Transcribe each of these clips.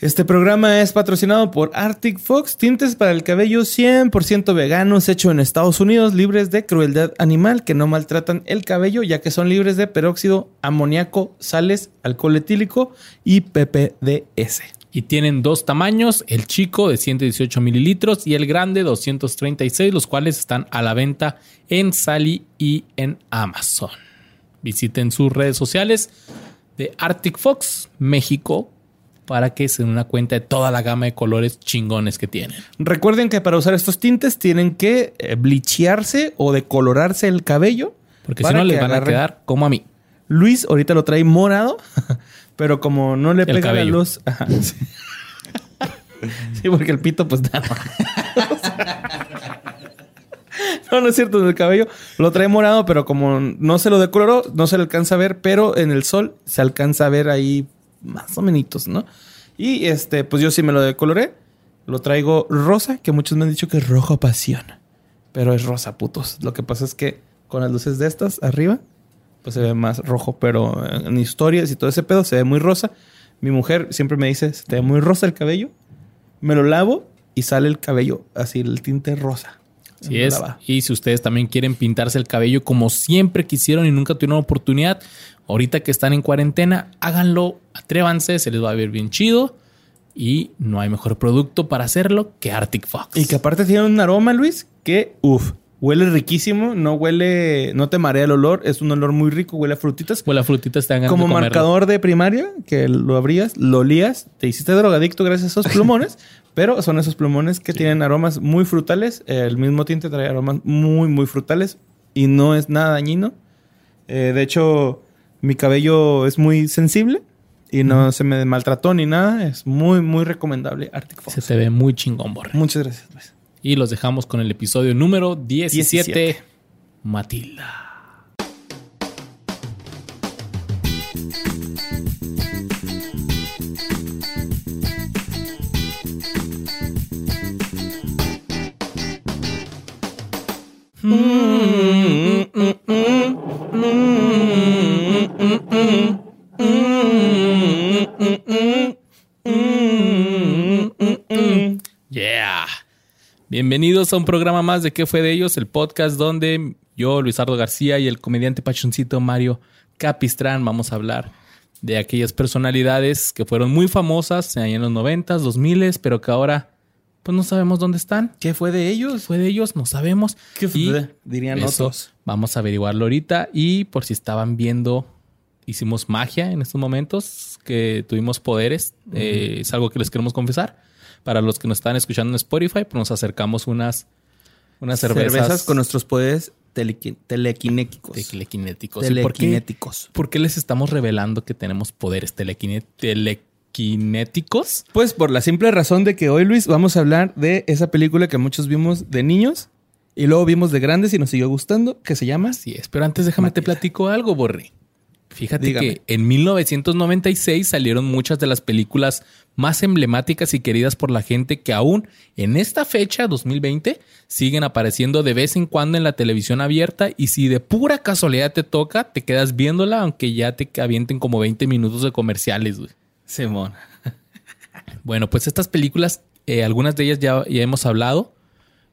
Este programa es patrocinado por Arctic Fox, tintes para el cabello 100% veganos, hecho en Estados Unidos, libres de crueldad animal, que no maltratan el cabello, ya que son libres de peróxido, amoníaco, sales, alcohol etílico y PPDS. Y tienen dos tamaños, el chico de 118 mililitros y el grande 236, los cuales están a la venta en Sally y en Amazon. Visiten sus redes sociales de Arctic Fox México para que se den una cuenta de toda la gama de colores chingones que tienen. Recuerden que para usar estos tintes tienen que eh, blichearse o decolorarse el cabello. Porque si no les van a quedar como a mí. Luis ahorita lo trae morado, pero como no le El pega la luz. Ajá, sí. Sí, porque el pito, pues nada. No, no es cierto, el cabello lo trae morado, pero como no se lo decoloró, no se le alcanza a ver, pero en el sol se alcanza a ver ahí más o menos, ¿no? Y este, pues yo sí me lo decoloré. Lo traigo rosa, que muchos me han dicho que es rojo pasión. Pero es rosa, putos. Lo que pasa es que con las luces de estas arriba, pues se ve más rojo. Pero en historias y todo ese pedo se ve muy rosa. Mi mujer siempre me dice, se te ve muy rosa el cabello. Me lo lavo y sale el cabello así, el tinte rosa. Así Me es. Y si ustedes también quieren pintarse el cabello como siempre quisieron y nunca tuvieron oportunidad, ahorita que están en cuarentena, háganlo, atrévanse, se les va a ver bien chido. Y no hay mejor producto para hacerlo que Arctic Fox. Y que aparte tiene un aroma, Luis, que uff, huele riquísimo, no huele, no te marea el olor, es un olor muy rico, huele a frutitas. pues la frutita está ganas Como de marcador de primaria, que lo abrías, lo olías, te hiciste drogadicto gracias a esos plumones, pero son esos plumones que tienen aromas muy frutales. El mismo tinte trae aromas muy, muy frutales y no es nada dañino. Eh, de hecho, mi cabello es muy sensible y no se me maltrató ni nada. Es muy, muy recomendable Arctic Fox. Se te ve muy chingón, Borre. Muchas gracias, Luis. Y los dejamos con el episodio número 17, 17. Matilda. Bienvenidos a un programa más de ¿Qué fue de ellos? El podcast donde yo, Luisardo García y el comediante pachoncito Mario Capistrán vamos a hablar de aquellas personalidades que fueron muy famosas en los 90s, 2000 pero que ahora pues no sabemos dónde están. ¿Qué fue de ellos? Fue de ellos, no sabemos. ¿Qué fue Y de- dirían eso otros? Vamos a averiguarlo ahorita y por si estaban viendo, hicimos magia en estos momentos, que tuvimos poderes, eh, es algo que les queremos confesar. Para los que nos están escuchando en Spotify, pues nos acercamos unas, unas cervezas, cervezas, con nuestros poderes telequi- telequinéticos. telequinéticos. ¿Y por qué, Telequinéticos. por qué les estamos revelando que tenemos poderes telequine- telequinéticos? Pues por la simple razón de que hoy, Luis, vamos a hablar de esa película que muchos vimos de niños y luego vimos de grandes y nos siguió gustando, que se llama Así es, pero antes déjame te platico algo, Borri. Fíjate Dígame. que en 1996 salieron muchas de las películas más emblemáticas y queridas por la gente que aún en esta fecha, 2020, siguen apareciendo de vez en cuando en la televisión abierta y si de pura casualidad te toca, te quedas viéndola aunque ya te avienten como 20 minutos de comerciales. güey. Simón. Bueno, pues estas películas, eh, algunas de ellas ya, ya hemos hablado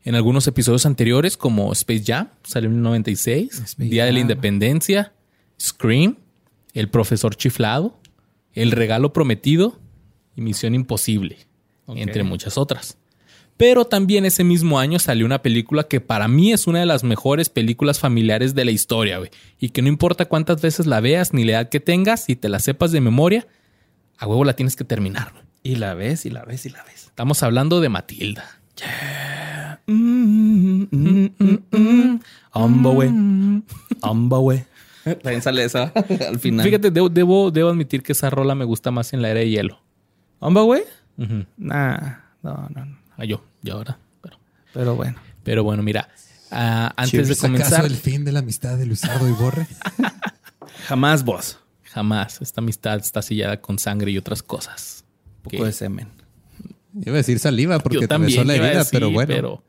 en algunos episodios anteriores, como Space Jam, salió en el 96, Space Día de la. Independencia, Scream, El Profesor Chiflado, El Regalo Prometido y Misión Imposible, entre muchas otras. Pero también ese mismo año salió una película que para mí es una de las mejores películas familiares de la historia, güey. Y que no importa cuántas veces la veas ni la edad que tengas, si te la sepas de memoria, a huevo la tienes que terminar. güey. Y la ves, y la ves, y la ves. Estamos hablando de Matilda. Mm, mm, mm, mm. Amba, güey. Amba, güey. También sale esa al final. Fíjate, debo, debo, debo admitir que esa rola me gusta más en la era de hielo. ¿Amba, güey? Ujú. Nah, no, no, no. Ah, yo, yo ahora. Pero, Pero bueno. pero bueno, mira. ah, antes de ¿Es acaso comenzar, el fin de la amistad de Luisardo y Borre? Jamás vos. jamás esta amistad está sellada con sangre y otras cosas. Un poco de semen. Iba a decir saliva porque yo te también besó la herida, decir, pero bueno. pero,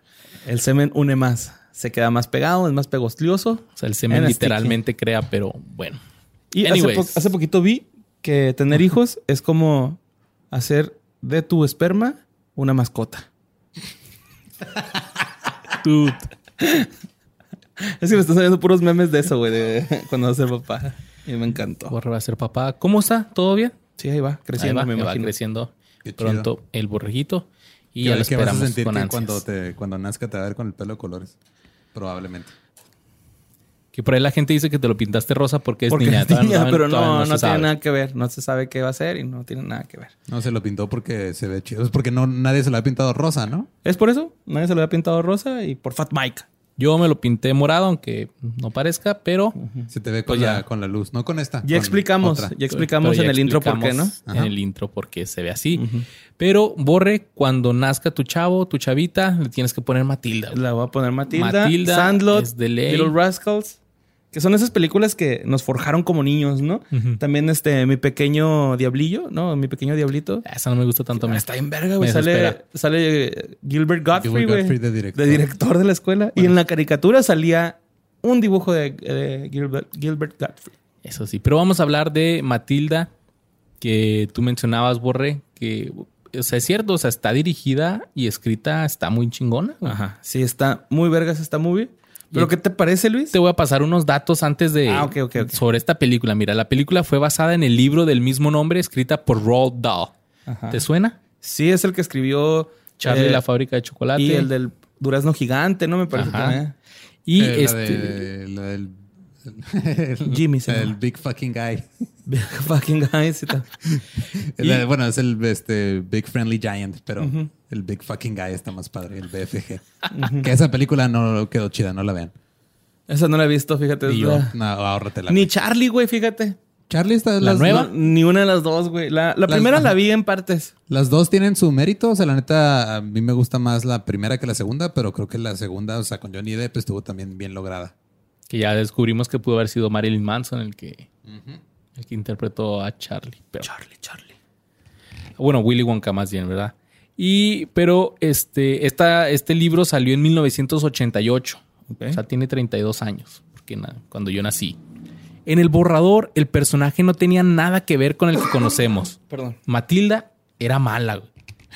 El semen une más. Se queda más pegado, es más pegostioso. o sea, el semen En literalmente crea, pero bueno. Y hace, po- hace poquito vi que tener hijos es como hacer de tu esperma una mascota. Dude. Es que me están saliendo puros memes de eso, güey, de cuando vas a ser papá. Y me encantó. Borre va a ser papá. ¿Cómo está? ¿Todo bien? Sí, ahí va, Ahí creciendo, va, me va imagino. creciendo pronto el borreguito. Y ¿Qué- ya lo qué vas a esperamos sentir con que ansias. cuando, te, cuando nazca te va a ver con el pelo de colores? Probablemente. Que por ahí la gente dice que te lo pintaste rosa porque es Porque niña. es Todavía niña, pero no, no, tiene sabe. nada que ver. No se sabe qué va a ser y no tiene nada que ver. No, se lo pintó porque se ve chido. Es porque no, nadie se lo ha pintado rosa, ¿no? ¿Es por eso? Nadie se lo había pintado rosa y por Fat Mike. Yo me lo pinté morado, aunque no parezca, pero Se te ve con, Pues la, con la luz. No con esta. Ya con explicamos, otra. ya explicamos pero en ya el intro por qué, ¿no? En Ajá. el intro porque se ve así. Pero borre, cuando nazca tu chavo, tu chavita, le tienes que poner Matilda. güey. La voy a poner Matilda, Matilda Sandlot, es de ley. Little Rascals, que son esas películas que nos forjaron como niños, ¿no? También este, mi pequeño diablillo, ¿no? Mi pequeño diablito. Esa no me gusta tanto a mí. Está en verga, güey. Sale, sale eh, Gilbert Godfrey, Gilbert. Godfrey de director. de director de la escuela. Y en la caricatura salía un dibujo de, de Gilbert, Gilbert Godfrey. Eso sí. Pero vamos a hablar de Matilda, que tú mencionabas, Borre, que, o sea, es cierto, o sea, está dirigida y escrita, está muy chingona. Ajá. Sí, está muy vergas esta movie. ¿Pero qué te parece, Luis? Te voy a pasar unos datos antes de Ah, ok, ok, ok. sobre esta película. Mira, la película fue basada en el libro del mismo nombre escrita por Roald Dahl. Ajá. ¿Te suena? Sí, es el que escribió Charlie eh, y la fábrica de chocolate. Y el del durazno gigante, ¿no? Me parece Ajá. también. Y Eh, la este de- la del... el- Jimmy se El llama. Big Fucking Guy. Big fucking guys y tal. La- bueno, es el este, Big Friendly Giant, pero el Big Fucking Guy está más padre, el BFG. Que esa película no quedó chida, no la vean. Esa no la he visto, fíjate. Ni yo. la- No, ahórratela. Ni güey. Charlie, güey, fíjate. Charlie está... ¿La las, nueva? No, ni una de las dos, güey. La, la Las- primera la vi en partes. Las dos tienen su mérito. O sea, la neta, a mí me gusta más la primera que la segunda, pero creo que la segunda, o sea, con Johnny Depp estuvo también bien lograda. Que ya descubrimos que pudo haber sido Marilyn Manson el que, el que interpretó a Charlie. Pero, Charlie, Charlie. bueno, Willy Wonka más bien, ¿verdad? Y, pero este, esta, este libro salió en 1988. Ok. O sea, tiene 32 años, porque na- cuando yo nací. En el borrador, el personaje no tenía nada que ver con el que conocemos. Perdón. Matilda era mala.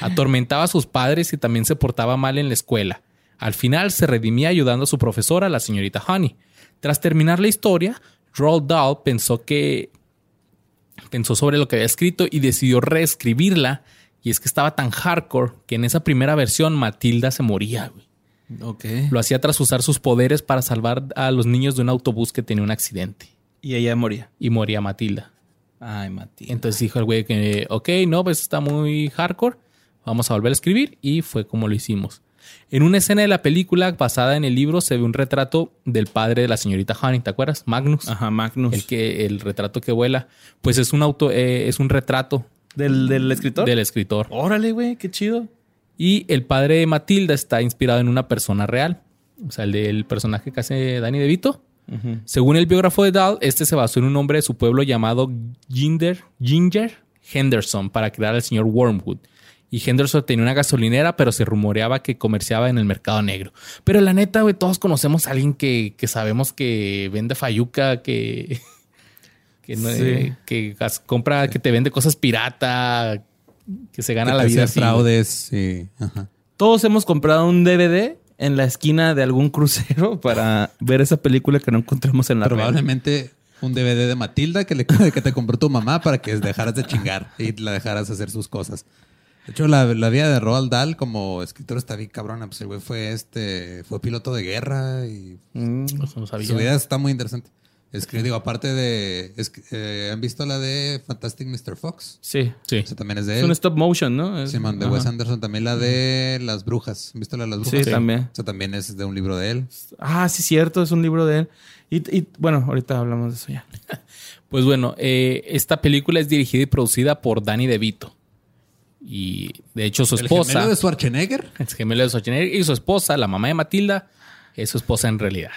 Atormentaba a sus padres y también se portaba mal en la escuela. Al final se redimía ayudando a su profesora, la señorita Honey. Tras terminar la historia, Roald Dahl pensó que pensó sobre lo que había escrito y decidió reescribirla. Y es que estaba tan hardcore que en esa primera versión Matilda se moría, güey. Ok. Lo hacía tras usar sus poderes para salvar a los niños de un autobús que tenía un accidente. Y ella moría. Y moría Matilda. Ay, Mati. Entonces dijo el güey que, ok, no, pues está muy hardcore. Vamos a volver a escribir. Y fue como lo hicimos. En una escena de la película basada en el libro se ve un retrato del padre de la señorita Honey, ¿te acuerdas? Magnus. Ajá, Magnus. El que, el retrato que vuela. Pues es un auto, eh, es un retrato ¿Del, del escritor? del escritor. Órale, güey, qué chido. Y el padre de Matilda está inspirado en una persona real. O sea, el del personaje que hace Danny DeVito. Según el biógrafo de Dahl, este se basó en un hombre de su pueblo llamado Ginger, Ginger Henderson para crear al señor Wormwood. Y Henderson tenía una gasolinera, pero se rumoreaba que comerciaba en el mercado negro. Pero la neta, güey, todos conocemos a alguien que, que sabemos que vende fayuca, que, que, no- Sí. que gas- compra, que te vende cosas pirata, que se gana Que la vida así. fraudes, sí. Ajá. Todos hemos comprado un DVD en la esquina de algún crucero para ver esa película que no encontramos en la red. Probablemente un DVD de Matilda que, le, que te compró tu mamá para que dejaras de chingar y la dejaras hacer sus cosas. De hecho, la, la vida de Roald Dahl como escritor está bien cabrona. Pues el güey fue este, fue piloto de guerra y Mm. Pues no sabía. su vida está muy interesante. Escribe, digo, aparte de, es eh, ¿han visto la de Fantastic Mr. Fox? Sí. Sí. Esa también es de Es él. un stop motion, ¿no? Es- Simón, de Ajá. Wes Anderson. También la de Las Brujas. ¿Han visto la de Las Brujas? Sí, también. O sea, también es de un libro de él. Ah, sí, cierto, es un libro de él. Y, y, bueno, ahorita hablamos de eso ya. Pues bueno, eh, esta película es dirigida y producida por Danny DeVito. Y de hecho su El esposa, gemelo de Schwarzenegger. el gemelo de Schwarzenegger, y su esposa, la mamá de Matilda, es su esposa en realidad.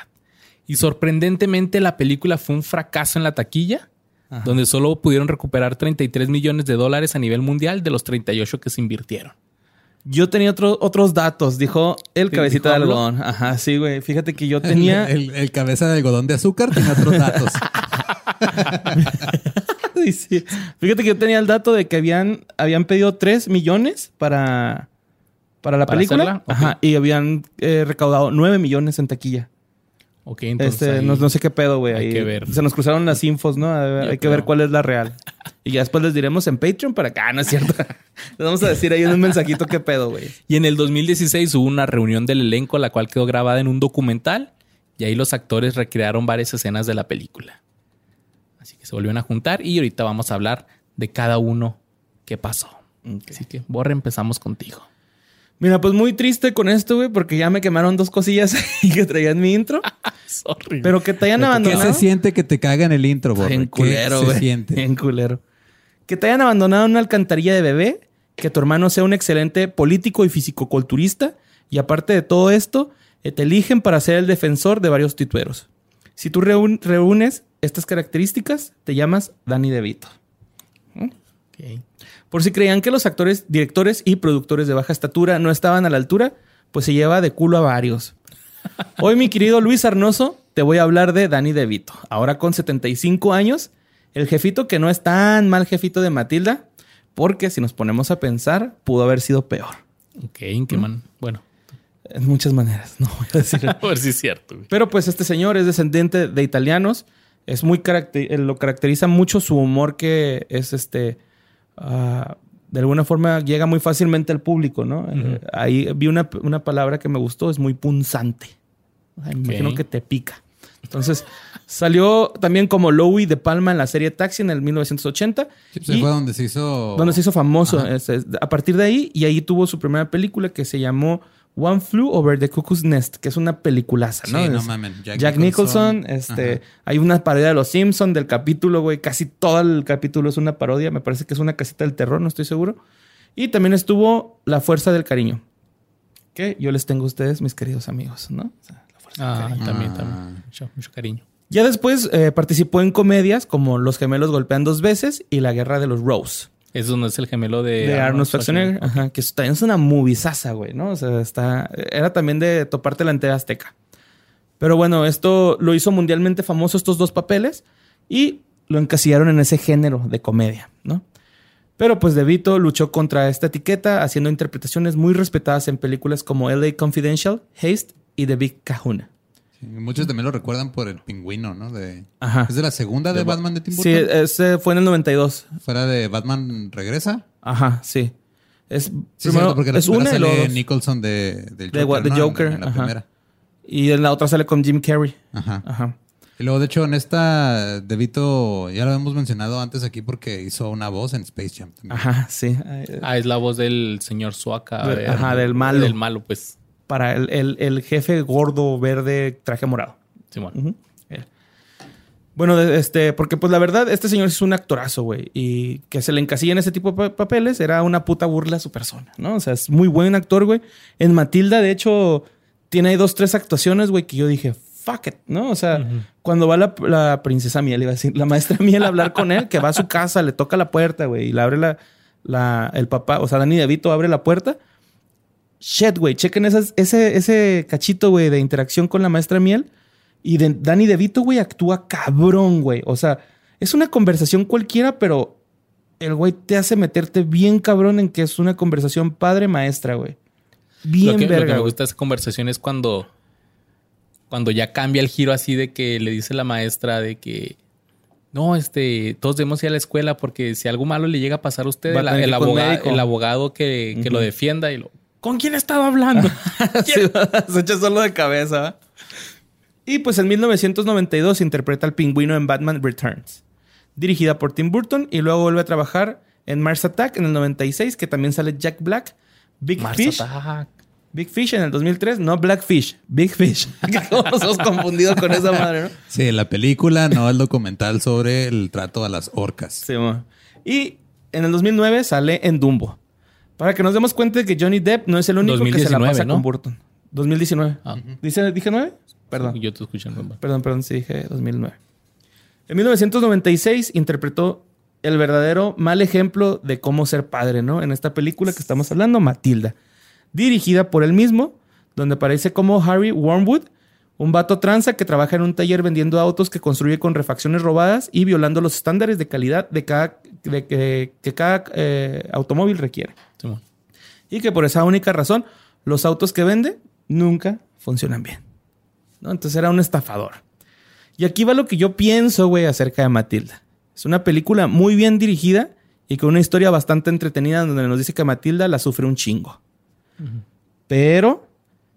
Y sorprendentemente la película fue un fracaso en la taquilla, donde solo pudieron recuperar 33 millones de dólares a nivel mundial de los 38 que se invirtieron. Yo tenía otro- otros datos, dijo el ¿Dijo cabecita de algodón. Ajá, sí, güey. Fíjate que yo tenía. El, el- el cabeza de algodón de azúcar tiene otros datos. Sí. Fíjate que yo tenía el dato de que habían, habían pedido 3 millones para, para la ¿Para película. Ajá. Y habían eh, recaudado 9 millones en taquilla. Ok, entonces. Este, ahí- no, no sé qué pedo, güey. hay ahí que ver. Se nos cruzaron las infos, ¿no? Hay que ver cuál es la real. Y ya después les diremos en Patreon para acá, no es cierto. Les vamos a decir ahí en un mensajito qué pedo, güey. Y en el 2016 hubo una reunión del elenco, la cual quedó grabada en un documental. Y ahí los actores recrearon varias escenas de la película. Así que se volvieron a juntar y ahorita vamos a hablar de cada uno qué pasó. Así que, Borre, empezamos contigo. Mira, pues muy triste con esto, güey, porque ya me quemaron dos cosillas ahí que traía en mi intro. Sorry. Pero que te hayan ¿Qué abandonado. se siente que te caga en el intro, Borre? En ¿Qué culero, se güey. siente? En culero. Que te hayan abandonado en una alcantarilla de bebé, que tu hermano sea un excelente político y fisicoculturista, y aparte de todo esto, eh, te eligen para ser el defensor de varios titueros. Si tú reún- reúnes estas características, te llamas Danny DeVito. Ok. Por si creían que los actores, directores y productores de baja estatura no estaban a la altura, pues se lleva de culo a varios. Hoy, mi querido Luis Arnoso, te voy a hablar de Danny DeVito. Ahora con 75 años, el jefito que no es tan mal jefito de Matilda, porque si nos ponemos a pensar, pudo haber sido peor. Ok, ¿en qué man? Bueno, En muchas maneras, no voy a decir. a ver si es cierto. güey. Pero pues este señor es descendiente de italianos. Es muy caracter- eh, lo caracteriza mucho su humor que es este ah, de alguna forma llega muy fácilmente al público, ¿no? Eh, ahí vi una, una palabra que me gustó, es muy punzante. O sea, me imagino que te pica. Entonces, salió también como Louis de Palma en la serie Taxi en el 1980. Sí, pues, y- fue donde se hizo... donde se hizo famoso. Ajá. A partir de ahí, y ahí tuvo su primera película que se llamó One Flew Over the Cuckoo's Nest, que es una peliculaza, ¿no? Sí, no Es- mames. Jack, Nicholson, este, Ajá. hay una parodia de Los Simpson del capítulo, güey, casi todo el capítulo es una parodia, me parece que es una casita del terror, no estoy seguro. Y también estuvo La Fuerza del Cariño, que yo les tengo a ustedes, mis queridos amigos, ¿no? O sea, La Fuerza del Ah, Cariño. también, Ah. también. Mucho, mucho cariño. Ya después eh, participó en comedias como Los gemelos golpean dos veces y La guerra de los Rose. Eso no es el gemelo de, de Arnold Schwarzenegger, ajá, que es- también es una moviezaza, güey, ¿no? O sea, está, era también de toparte la entera azteca. Pero bueno, esto lo hizo mundialmente famoso estos dos papeles y lo encasillaron en ese género de comedia, ¿no? Pero pues De Vito luchó contra esta etiqueta haciendo interpretaciones muy respetadas en películas como LA Confidential, Haste y The Big Kahuna. Sí, muchos también lo recuerdan por el pingüino, ¿no? De... Ajá. ¿Es de la segunda de, Batman de Tim Sí, Burton? ese fue en el 92. Fuera de Batman Regresa. Ajá, sí. Es, Sí, primero, cierto, porque la es primera una sale dos. Nicholson de, del De Joker. En- Joker, En, la ajá. primera. Y en la otra sale con Jim Carrey. Ajá. Ajá. Y luego, de hecho, en esta, Devito, ya lo hemos mencionado antes aquí porque hizo una voz en Space Jam. también. Ajá, sí. Ah, es la voz del señor Suaka. Del- ajá, del malo. Del malo, pues. Para el, el- el jefe gordo, verde, traje morado. Simón. Bueno, este, porque pues la verdad, este señor es un actorazo, güey. Y que se le encasilla en ese tipo de pa- papeles era una puta burla a su persona, ¿no? O sea, es muy buen actor, güey. En Matilda, de hecho, tiene ahí dos, tres actuaciones, güey, que yo dije, fuck it, ¿no? O sea, cuando va la, la princesa Miel, iba a decir, la maestra Miel a hablar con él, que va a su casa, le toca la puerta, güey, y le abre la, la, el papá, o sea, Danny DeVito abre la puerta. Shit, güey, chequen esas, ese, ese cachito, güey, de interacción con la maestra Miel. Y de, Danny DeVito, güey, actúa cabrón, güey. O sea, es una conversación cualquiera, pero el güey te hace meterte bien cabrón en que es una conversación padre-maestra, güey. Bien lo que, lo que verga, me gusta de esa conversación es cuando, cuando ya cambia el giro así de que le dice la maestra de que no, este, todos debemos ir a la escuela porque si algo malo le llega a pasar a usted, Va el, abogado, médico. el abogado que, que lo defienda y lo. ¿Con quién estaba hablando? Sí, se echa solo de cabeza. Y pues en 1992 interpreta al pingüino en Batman Returns, dirigida por Tim Burton y luego vuelve a trabajar en Mars Attack en el 96, que también sale Jack Black, Big Mars Fish, Attack. Big Fish en el 2003, no Black Fish, Big Fish. ¿Cómo nos hemos confundido con esa madre, no? Sí, la película, no el documental sobre el trato a las orcas. Sí, y en el 2009 sale en Dumbo. Para que nos demos cuenta de que Johnny Depp no es el único que se la 2019, pasa ¿no? con Burton. 2019. Ah. ¿Dice, ¿Dije 9? Perdón. Yo te escucho en. Perdón, perdón, sí dije 2009. En 1996 interpretó el verdadero mal ejemplo de cómo ser padre, ¿no? En esta película que estamos hablando, Matilda, dirigida por él mismo, donde aparece como Harry Wormwood, Un vato tranza que trabaja en un taller vendiendo autos que construye con refacciones robadas y violando los estándares de calidad de cada, de que, que cada eh, automóvil requiere. Y que por esa única razón, los autos que vende nunca funcionan bien. ¿no? Entonces era un estafador. Y aquí va lo que yo pienso, güey, acerca de Matilda. Es una película muy bien dirigida y con una historia bastante entretenida donde nos dice que Matilda la sufre un chingo. Pero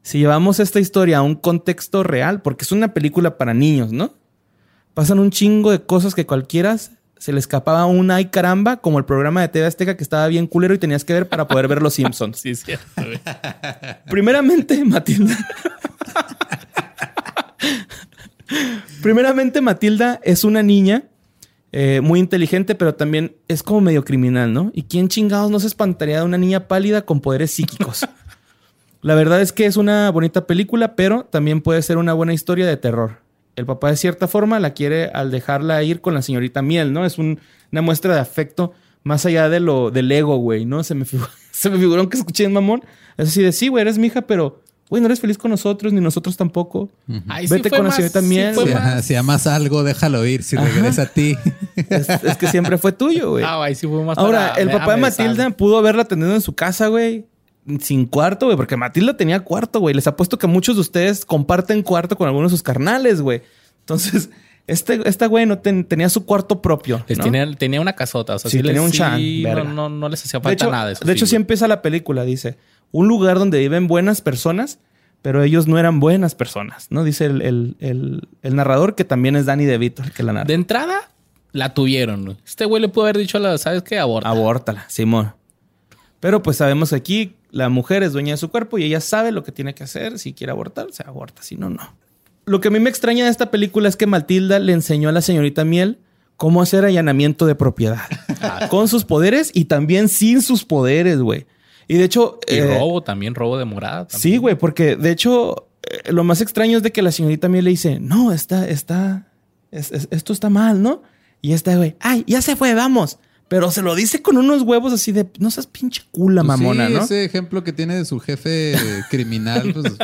si llevamos esta historia a un contexto real, porque es una película para niños, ¿no? Pasan un chingo de cosas que cualquiera se le escapaba un ay caramba, como el programa de TV Azteca que estaba bien culero y tenías que ver para poder ver Los Simpsons. Sí, es cierto. Primeramente, Matilda. Primeramente, Matilda es una niña eh, muy inteligente, pero también es como medio criminal, ¿no? ¿Y quién chingados no se espantaría de una niña pálida con poderes psíquicos? La verdad es que es una bonita película, pero también puede ser una buena historia de terror. El papá de cierta forma la quiere al dejarla ir con la señorita Miel, ¿no? Es un- una muestra de afecto más allá de lo del ego, güey, ¿no? Se me, se me figuró que escuché en mamón. Es así de, sí, güey, eres mi hija, pero, güey, no eres feliz con nosotros, ni nosotros tampoco. Ay, Vete con la señorita sí Miel, fue Si, ajá, si amas algo, déjalo ir. Si regresa a ti. Es, es que siempre fue tuyo, güey. Ah, ahí sí fue más Ahora, para- el papá de Matilda pudo haberla atendido en su casa, güey. Sin cuarto, güey. Porque Matilda tenía cuarto, güey. Les apuesto que muchos de ustedes comparten cuarto con algunos de sus carnales, güey. Entonces, este, esta güey no ten- tenía su cuarto propio. Les ¿no? tenía, tenía una casota. O sea, Sí, sí, tenía les- un chan, sí, no, no, no les hacía De falta hecho, nada de eso. de hecho, sí empieza la película. Dice, un lugar donde viven buenas personas, pero ellos no eran buenas personas, ¿no? Dice el, el- el- el narrador, que también es Danny DeVito, el que la narra. De entrada, la tuvieron. Este güey le pudo haber dicho, a la, ¿sabes qué? Aborta. Abórtala, Simón. Pero pues sabemos aquí, la mujer es dueña de su cuerpo y ella sabe lo que tiene que hacer. Si quiere abortar, se aborta. Si no, no. Lo que a mí me extraña de esta película es que Matilda le enseñó a la señorita Miel cómo hacer allanamiento de propiedad. con sus poderes y también sin sus poderes, güey. Y de hecho... Y eh, robo también, robo de morada. también. Sí, güey, porque de hecho eh, lo más extraño es de que la señorita Miel le dice, no, está, está, es- es- esto está mal, ¿no? Y esta güey, ay, ya se fue, vamos. Pero se lo dice con unos huevos así de, no seas pinche cula, Pues mamona, sí, ¿no? ese ejemplo que tiene de su jefe criminal, pues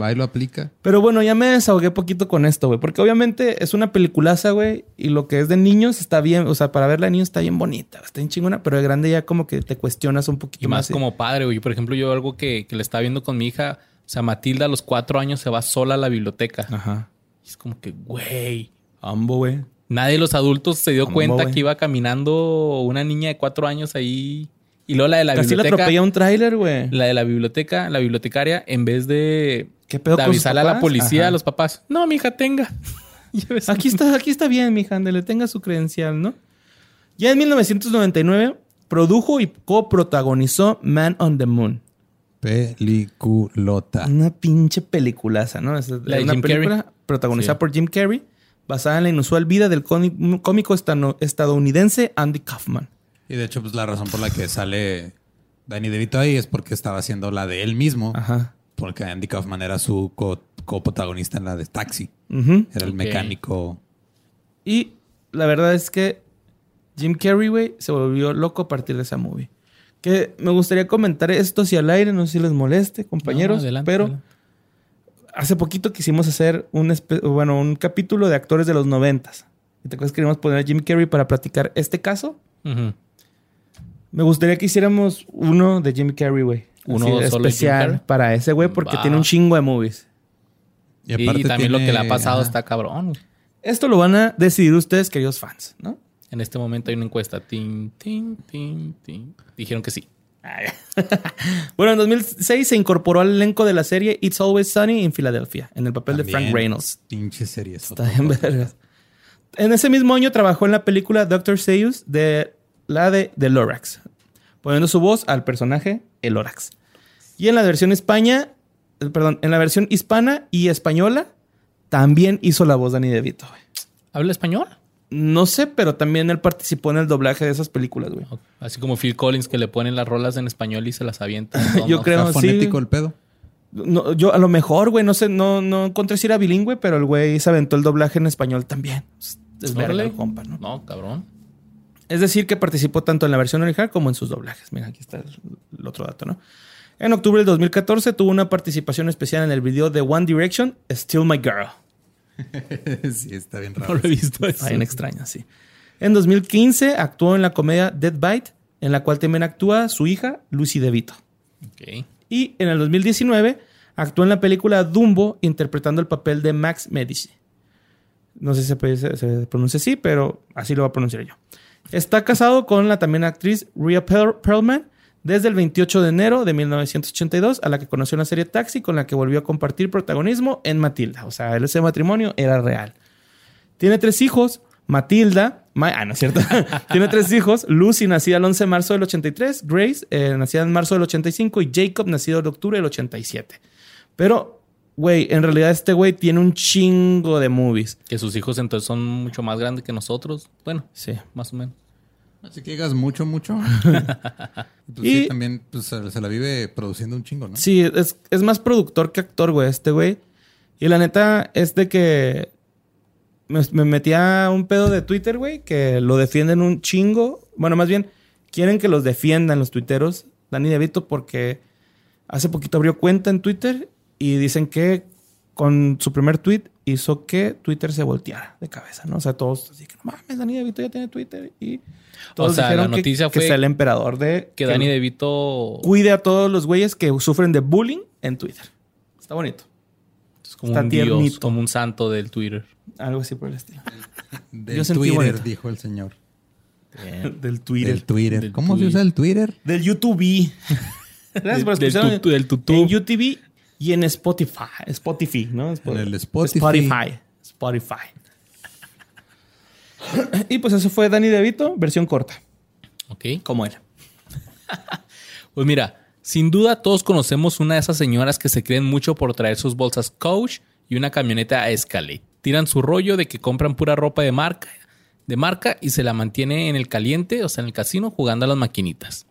va y lo aplica. Pero bueno, ya me desahogué poquito con esto, güey. Porque obviamente es una peliculaza, güey. Y lo que es de niños está bien. O sea, para verla de niños está bien bonita. Está bien chingona. Pero de grande ya como que te cuestionas un poquito Y más como padre, güey. Por ejemplo, yo algo que, que le estaba viendo con mi hija, o sea, Matilda a los cuatro años se va sola a la biblioteca. Ajá. Y es como que, güey. Ambo, güey. Nadie de los adultos se dio ¿Cómo, cuenta güey? que iba caminando una niña de cuatro años ahí. Y luego la de la Casi le biblioteca. atropella un tráiler, güey. La de la biblioteca, la bibliotecaria, en vez de, ¿Qué pedo de avisarle a la policía, Ajá. a los papás. No, mi hija, tenga. Aquí está, aquí está bien, mija, le tenga su credencial, ¿no? Ya en 1999 produjo y coprotagonizó Man on the Moon. Peliculota. Una pinche peliculaza, ¿no? Es La de una Jim película Carrey. protagonizada Sí. por Jim Carrey, basada en la inusual vida del cómic- cómico estadounidense Andy Kaufman. Y de hecho, pues la razón por la que sale Danny DeVito ahí es porque estaba haciendo la de él mismo. Ajá. Porque Andy Kaufman era su co- coprotagonista en la de Taxi. Ujú. Era el mecánico. Y la verdad es que Jim Carrey, güey, se volvió loco a partir de esa movie. Que me gustaría comentar esto si al aire, no sé si les moleste, compañeros, No, adelante, pero adelante. Hace poquito quisimos hacer un, bueno, un capítulo de actores de los noventas. ¿Y te acuerdas que queríamos poner a Jim Carrey para platicar este caso? Me gustaría que hiciéramos uno de Jim Carrey, güey. Uno Así, solo especial para ese güey porque Va. tiene un chingo de movies. Y, también lo que le ha pasado ajá. está cabrón. Esto lo van a decidir ustedes, queridos fans, ¿no? En este momento hay una encuesta. Tin, tin, tin, tin. Dijeron que sí. Bueno, en 2006 se incorporó al elenco de la serie It's Always Sunny en Filadelfia, en el papel de Frank Reynolds. Pinche serie. Está vergas. En ese mismo año trabajó en la película Doctor Seuss de la de The Lorax, poniendo su voz al personaje El Lorax. Y en la versión España, eh, perdón, en la versión hispana y española también hizo la voz Danny DeVito. güey. ¿Habla español? No sé, pero también él participó en el doblaje de esas películas, güey. Así como Phil Collins que le ponen las rolas en español y se las avienta. Yo creo- Está sí. fonético el pedo. No, yo a lo mejor, güey, no sé, no, no encontré si era bilingüe, pero el güey se aventó el doblaje en español también. Es, verga el compa, ¿no? No, cabrón. Es decir, que participó tanto en la versión original como en sus doblajes. Mira, aquí está el, el otro dato, ¿no? En octubre del 2014 tuvo una participación especial en el video de One Direction, Still My Girl. sí, está bien No raro. lo he visto eso. Está bien extraña, sí. En 2015 actuó en la comedia Dead Bite, en la cual también actúa su hija, Lucy DeVito. Ok. Y en el 2019 actuó en la película Dumbo interpretando el papel de Max Medici. No sé si se, puede- se- se pronuncia así, pero así lo voy a pronunciar yo. Está casado con la también actriz Rhea Per- Perlman desde el 28 de enero de 1982, a la que conoció en la serie Taxi, con la que volvió a compartir protagonismo en Matilda. O sea, ese matrimonio era real. Tiene tres hijos. Matilda, Ma- ah, no es cierto. Tiene tres hijos. Lucy, nacida el 11 de marzo del 83. Grace, eh, nacida en marzo del 85. Y Jacob, nacido en octubre del 87. Pero, güey, en realidad este güey tiene un chingo de movies. Que sus hijos entonces son mucho más grandes que nosotros. Bueno, Sí. más o menos. Así que digas mucho, mucho. pues Y- sí, también pues, se se la vive produciendo un chingo, ¿no? Sí, es, es más productor que actor, güey, este güey. Y la neta es de que me, me metía un pedo de Twitter, güey, que lo defienden un chingo. Bueno, más bien, quieren que los defiendan los tuiteros, Dani DeVito, porque hace poquito abrió cuenta en Twitter y dicen que con su primer tweet hizo que Twitter se volteara de cabeza, ¿no? O sea, todos así que no mames, Dani DeVito ya tiene Twitter y todos sea, la dijeron que- noticia que, fue sea el emperador de Que Dani DeVito cuide a todos los güeyes que sufren de bullying en Twitter. Está bonito. es como está un dios, tiernito. como un santo del Twitter. Algo así por el estilo. Del Yo sentí Twitter, bonito. dijo el señor. Del Twitter. Del Twitter. Del ¿Cómo se usa el Twitter? Del YouTube. Gracias por Del escucharme. tutu- del tutú. En YouTube y en Spotify. Spotify, ¿no? En el Spotify. Spotify. Spotify. y pues eso fue Dani DeVito, versión corta. Ok. Como él. Pues mira, sin duda todos conocemos una de esas señoras que se creen mucho por traer sus bolsas Coach y una camioneta Escalade. Tiran su rollo de que compran pura ropa de marca, de marca y se la mantiene en el caliente, o sea, en el casino, jugando a las maquinitas.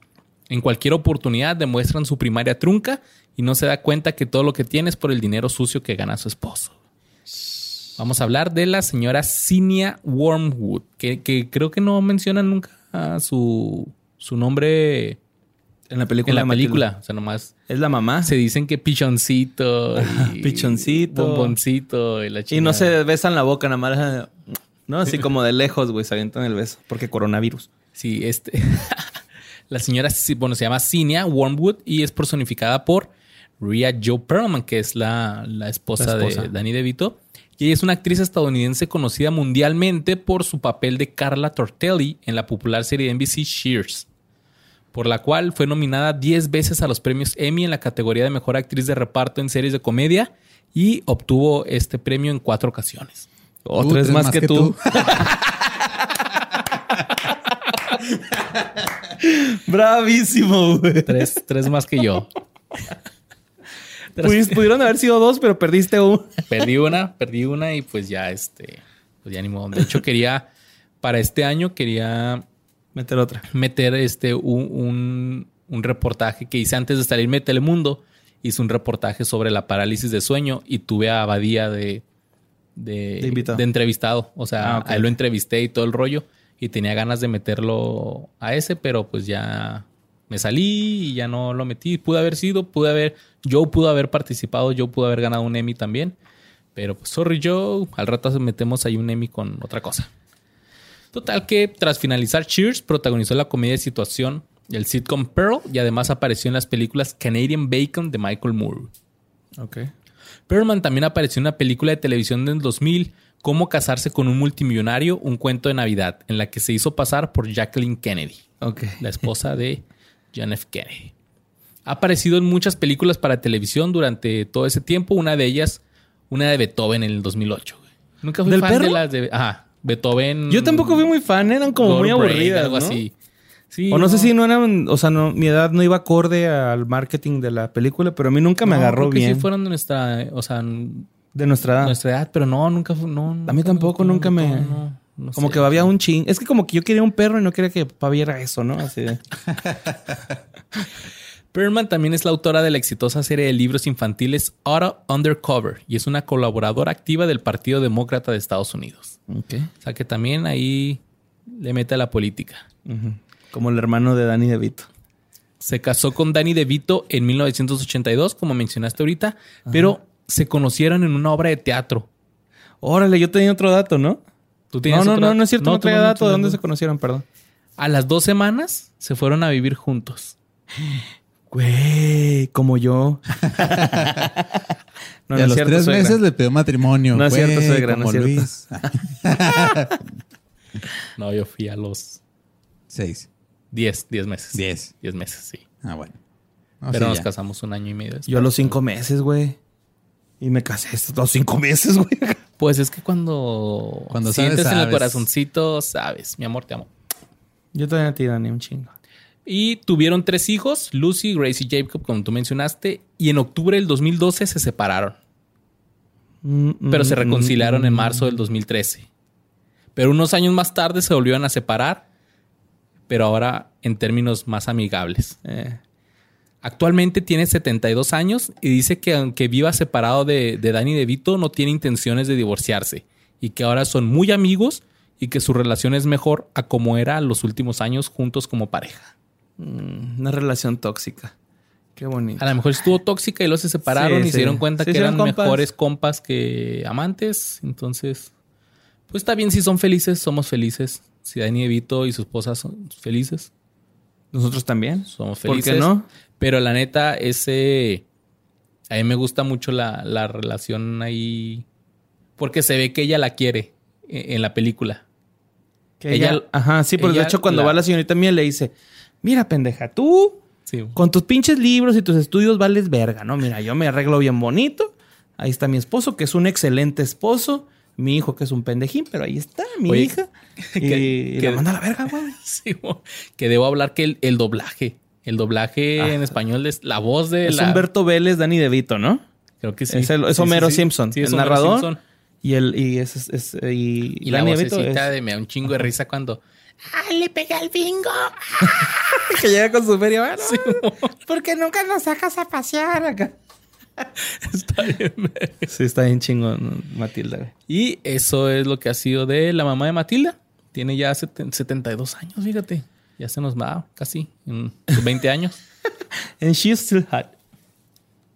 En cualquier oportunidad demuestran su primaria trunca y no se da cuenta que todo lo que tiene es por el dinero sucio que gana su esposo. Vamos a hablar de la señora Cinia Wormwood, que, que creo que no mencionan nunca su, su nombre En la película. en la de Matilda. película. O sea, nomás Es la mamá. se dicen que pichoncito y Pichoncito. bomboncito y la Y no se besan la boca, nada más. No, así como de lejos, güey, se avientan el beso. Porque coronavirus. Sí, este. la señora, bueno, se llama Cinia Wormwood y es personificada por Rhea Joe Perlman, que es la, la esposa, La esposa. de Danny DeVito. Y ella es una actriz estadounidense conocida mundialmente por su papel de Carla Tortelli en la popular serie de NBC Cheers, por la cual fue nominada 10 veces a los premios Emmy en la categoría de Mejor Actriz de Reparto en series de comedia y obtuvo este premio en cuatro ocasiones. O Tú, tres más, que, tú. Bravísimo, güey. Tres, tres más que yo. Pudis- pudieron haber sido dos, pero perdiste uno. Perdí una, perdí una y pues ya este, pues ya ni modo. De hecho quería, para este año quería Meter otra. meter este un, un, un reportaje que hice antes de salirme de Telemundo. Hice un reportaje sobre la parálisis de sueño y tuve a Abadía de, de, De invitado. de entrevistado. O sea, Ah, ok. a él lo entrevisté y todo el rollo. Y tenía ganas de meterlo a ese, pero pues ya me salí y ya no lo metí. Pude haber sido, pude haber, Joe pudo haber participado, Joe pudo haber ganado un Emmy también. Pero pues sorry Joe, al rato metemos ahí un Emmy con otra cosa. Total que tras finalizar Cheers, protagonizó la comedia de situación, el sitcom Pearl, y además apareció en las películas Canadian Bacon de Michael Moore. Ok. Perlman también apareció en una película de televisión del 2000, Cómo casarse con un multimillonario, un cuento de Navidad, en la que se hizo pasar por Jacqueline Kennedy, Ok. la esposa de John F. Kennedy. Ha aparecido en muchas películas para televisión durante todo ese tiempo, una de ellas, una de Beethoven en el 2008. güey. Nunca fui ¿Del fan de las de... Ajá, Beethoven... Yo tampoco fui muy fan, eran como muy Lord aburridas, algo ¿no? así. Sí, O no, sé si no eran, o sea, no, mi edad no iba acorde al marketing de la película, pero a mí nunca me No, agarró creo que bien. Sí fueron de nuestra, o sea, De nuestra edad. nuestra edad, pero no, nunca fue, no. a mí nunca tampoco, me- nunca me... no, como sé. que había un ching. Es que como que yo quería un perro y no quería que papá viera eso, ¿no? Así de... Perlman también es la autora de la exitosa serie de libros infantiles Auto Undercover y es una colaboradora activa del Partido Demócrata de Estados Unidos. Ok. O sea que también ahí le mete a la política. Como el hermano de Danny DeVito. Se casó con Danny DeVito en 1982, como mencionaste ahorita, pero se conocieron en una obra de teatro. Órale, yo tenía otro dato, ¿no? ¿Tú No, tienes no, otro no, no es cierto, no, tú traía dato. ¿De dónde se conocieron? Perdón. A las dos semanas se fueron a vivir juntos. Güey, como yo. no, y a los tres suegra. meses le pidió matrimonio. No es cierto, suegra, no es cierto. Luis. No, yo fui a los Seis. 10, 10 meses. Diez. 10 meses, sí. Ah, bueno. No, Pero sí, nos ya. casamos un año y medio. después. Yo a los cinco meses, güey. Y me casé estos los cinco meses, güey. Pues es que cuando, Cuando sabes, sientes en el corazoncito, sabes, mi amor, te amo. Yo todavía te ni un chingo. Y tuvieron tres hijos, Lucy, Grace y Jacob, como tú mencionaste, y en octubre del 2012 se separaron, Mm, pero mm, se reconciliaron en mm. marzo del 2013. Pero unos años más tarde se volvieron a separar, pero ahora en términos más amigables. Eh, Actualmente tiene 72 años y dice que aunque viva separado de, de Danny DeVito, no tiene intenciones de divorciarse y que ahora son muy amigos y que su relación es mejor a como era los últimos años juntos como pareja. mm, una relación tóxica. Qué bonito. A lo mejor estuvo tóxica y luego se separaron Sí, y sí. se dieron cuenta Sí, que eran compas. mejores compas que amantes. Entonces, pues está bien si son felices, somos felices. Si Danny DeVito y su esposa son felices, Nosotros también. somos ¿Por felices. qué no? Pero la neta, ese. A mí me gusta mucho la, la relación ahí. Porque se ve que ella la quiere eh, en la película. Que Ella- ella, ajá, sí, pero de hecho cuando la- va la señorita mía le dice, mira pendeja, tú Sí. con tus pinches libros y tus estudios vales verga, ¿no? Mira, yo me arreglo bien bonito. Ahí está mi esposo, que es un excelente esposo. Mi hijo, que es un pendejín, pero ahí está, mi Oye, hija. Y, que- y que- la manda a la verga, güey. Sí, que debo hablar que el, el doblaje. El doblaje en español es la voz de Es la. Humberto Vélez, Dani DeVito, ¿no? Creo que sí. Es, el- es Sí, Homero sí. Simpson, Sí, es el Homero narrador. Simpson. Y el y es, es- es- y, Y la vocecita es- de me da un chingo de risa cuando. ¡Ah, le pegué al bingo! que llega con su feria. Bueno, porque nunca nos sacas a pasear acá. está bien. Sí, está bien chingón, Matilda. güey. Y eso es lo que ha sido de la mamá de Matilda. Tiene ya seten- 72 años, fíjate. Ya se nos va casi en sus 20 años. And she's still hot.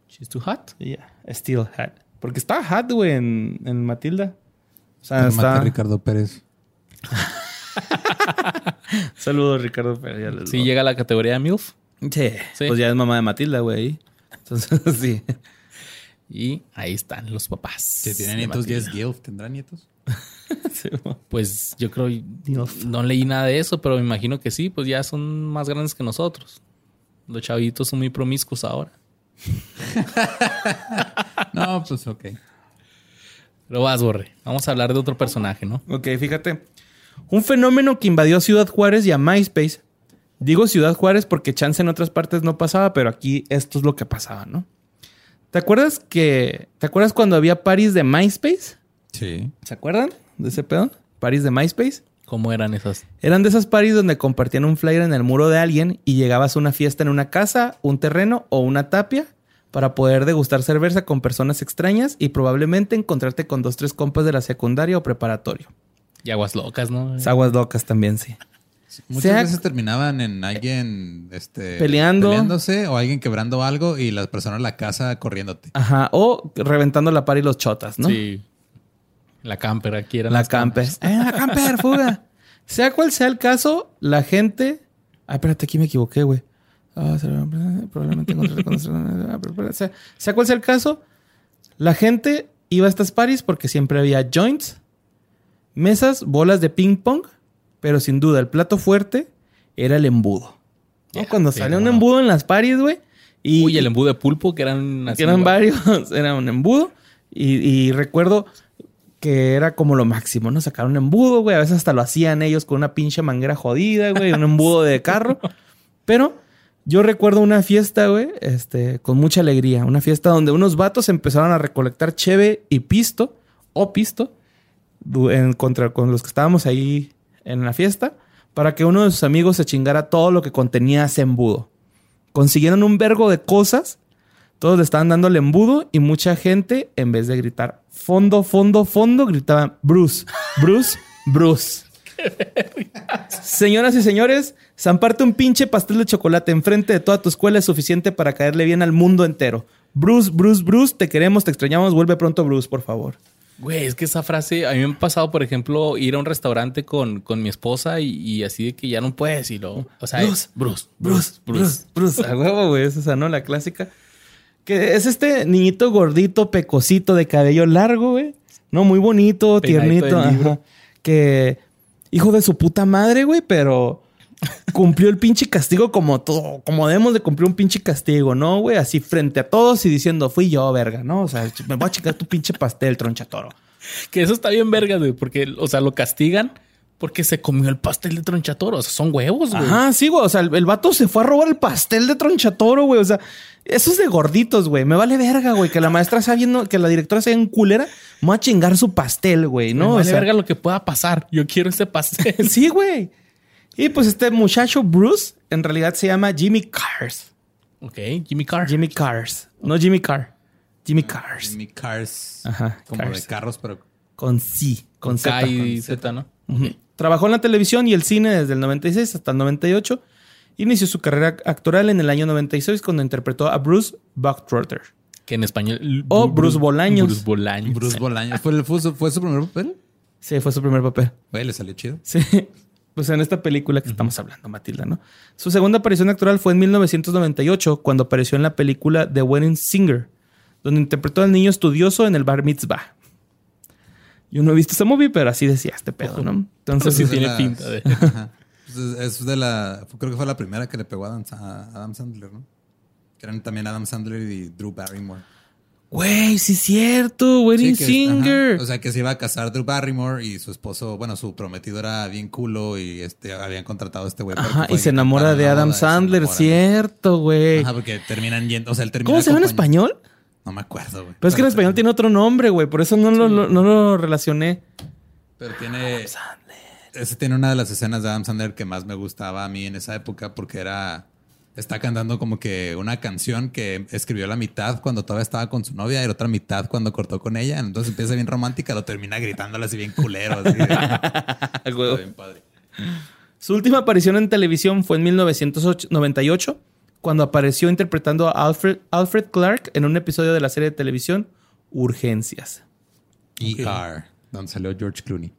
She's too hot. Yeah, still hot. Porque está hot, güey, en, en Matilda. O sea, está... Ricardo Pérez. Saludos, Ricardo. Sí, lo- llega a la categoría de MILF. Sí, Sí. Pues ya es mamá de Matilda, güey. Entonces, sí. Y ahí están los papás. Si tiene de nietos, ya Matilda. es Gilf. ¿Tendrá nietos? Sí. Pues yo creo, Dios. no leí nada de eso, pero me imagino que sí, pues ya son más grandes que nosotros. Los chavitos son muy promiscuos ahora. No, pues ok. Pero vas, Borre. Vamos a hablar de otro personaje, ¿no? Ok, fíjate. Un fenómeno que invadió a Ciudad Juárez y a MySpace. Digo Ciudad Juárez porque chance en otras partes no pasaba, pero aquí esto es lo que pasaba, ¿no? ¿Te acuerdas que... ¿Te acuerdas cuando había paris de MySpace? Sí. ¿Se acuerdan de ese pedo? Paris de MySpace. ¿Cómo eran esas? Eran de esas paris donde compartían un flyer en el muro de alguien y llegabas a una fiesta en una casa, un terreno o una tapia para poder degustar cerveza con personas extrañas y probablemente encontrarte con dos, tres compas de la secundaria o preparatorio. Y aguas locas, ¿no? Aguas locas también, sí. Muchas Sea- veces terminaban en alguien este, Peleando. peleándose o alguien quebrando algo y las personas en la casa corriéndote. Ajá. O reventando la par y los chotas, ¿no? Sí. La camper, aquí eran La las camper. ¡Eh, la camper, fuga! Sea cual sea el caso, la gente. Ah, espérate, aquí me equivoqué, güey. Ah, será- probablemente encontré con- ah, sea, sea cual sea el caso, la gente iba a estas paris porque siempre había joints, mesas, bolas de ping pong, pero sin duda el plato fuerte era el embudo. Cuando sí, sale un no. embudo en las paris, güey. Y, Uy, el embudo de pulpo, que eran así. que eran varios, era un embudo. Y, y recuerdo que era como lo máximo, ¿no? Sacar un embudo, güey. A veces hasta lo hacían ellos con una pinche manguera jodida, güey. Un embudo de carro. Pero yo recuerdo una fiesta, güey, este, con mucha alegría. Una fiesta donde unos vatos empezaron a recolectar cheve y pisto, o pisto, en contra con los que estábamos ahí en la fiesta, para que uno de sus amigos se chingara todo lo que contenía ese embudo. Consiguieron un vergo de cosas. Todos le estaban dando el embudo y mucha gente, en vez de gritar fondo, fondo, fondo, gritaban Bruce, Bruce, Bruce. Señoras y señores, zamparte un pinche pastel de chocolate enfrente de toda tu escuela es suficiente para caerle bien al mundo entero. Bruce, Bruce, Bruce, te queremos, te extrañamos, vuelve pronto, Bruce, por favor. Güey, es que esa frase, a mí me ha pasado, por ejemplo, ir a un restaurante con, con mi esposa y, y así de que ya no puedes y lo... O sea, Bruce, es Bruce, Bruce, Bruce, Bruce. A huevo, güey, es esa, ¿no? La clásica. Que es este niñito gordito, pecosito, de cabello largo, güey. No, muy bonito, Peinadito tiernito. ajá. Que, hijo de su puta madre, güey, pero cumplió el pinche castigo como todo, como debemos de cumplir un pinche castigo, ¿no, güey? Así frente a todos y diciendo, fui yo, verga, ¿no? O sea, me voy a chingar tu pinche pastel, tronchatoro. Que eso está bien verga, güey, porque, o sea, lo castigan porque se comió el pastel de tronchatoro. O sea, son huevos, güey. Ajá, sí, güey. O sea, el, el vato se fue a robar el pastel de tronchatoro, güey. O sea, eso es de gorditos, güey. Me vale verga, güey. Que la maestra sea viendo, que la directora sea en culera. Me voy a chingar su pastel, güey, No, me O vale sea, verga lo que pueda pasar. Yo quiero ese pastel. sí, güey. Y pues este muchacho Bruce, en realidad se llama Jimmy Cars. ok, Jimmy Carr. Jimmy Cars. No Jimmy Carr. Jimmy Cars. Mi cars. Ajá, Como cars. de carros, pero Con C. Con, Z. K y Z, ¿no? Trabajó en la televisión y el cine desde el 96 hasta el 98. Inició su carrera actoral en el año 96 cuando interpretó a Bruce Bucktrotter. Que en español... O Bruce Bolaños. Bruce Bolaños. Bruce Bolaños. ¿Fue, fue su, fue su primer papel? Sí, fue su primer papel. Güey, le salió chido. Sí. Pues en esta película que estamos hablando, Matilda, ¿no? Su segunda aparición actoral fue en 1998, cuando apareció en la película The Wedding Singer, donde interpretó al niño estudioso en el bar mitzvah. Yo no he visto esa movie, pero así decía este pedo, ¿no? Entonces, Sí tiene pinta de-. Pues es, es de la... Creo que fue la primera que le pegó a Adam, a Adam Sandler, ¿no? Que eran también Adam Sandler y Drew Barrymore. Güey, sí es cierto, Wedding Sí, Singer. ajá. O sea, que se iba a casar Drew Barrymore y su esposo, bueno, su prometido era bien culo y este habían contratado a este güey. Ajá, y se enamora de Adam boda Sandler, cierto, güey. Ajá, porque terminan yendo, o sea, él termina ¿Cómo se llama en español? No me acuerdo, güey. Pero es que en español tiene otro nombre, güey, por eso no, lo, lo- no lo relacioné. Pero tiene. Ese tiene una de las escenas de Adam Sandler que más me gustaba a mí en esa época porque era. Está cantando como que una canción que escribió la mitad cuando todavía estaba con su novia y la otra mitad cuando cortó con ella. Entonces empieza bien romántica, lo termina gritándole así bien culero. Así. Está bien padre. Su última aparición en televisión fue en 1998, cuando apareció interpretando a Alfred, Alfred Clark en un episodio de la serie de televisión Urgencias. ER, donde salió George Clooney.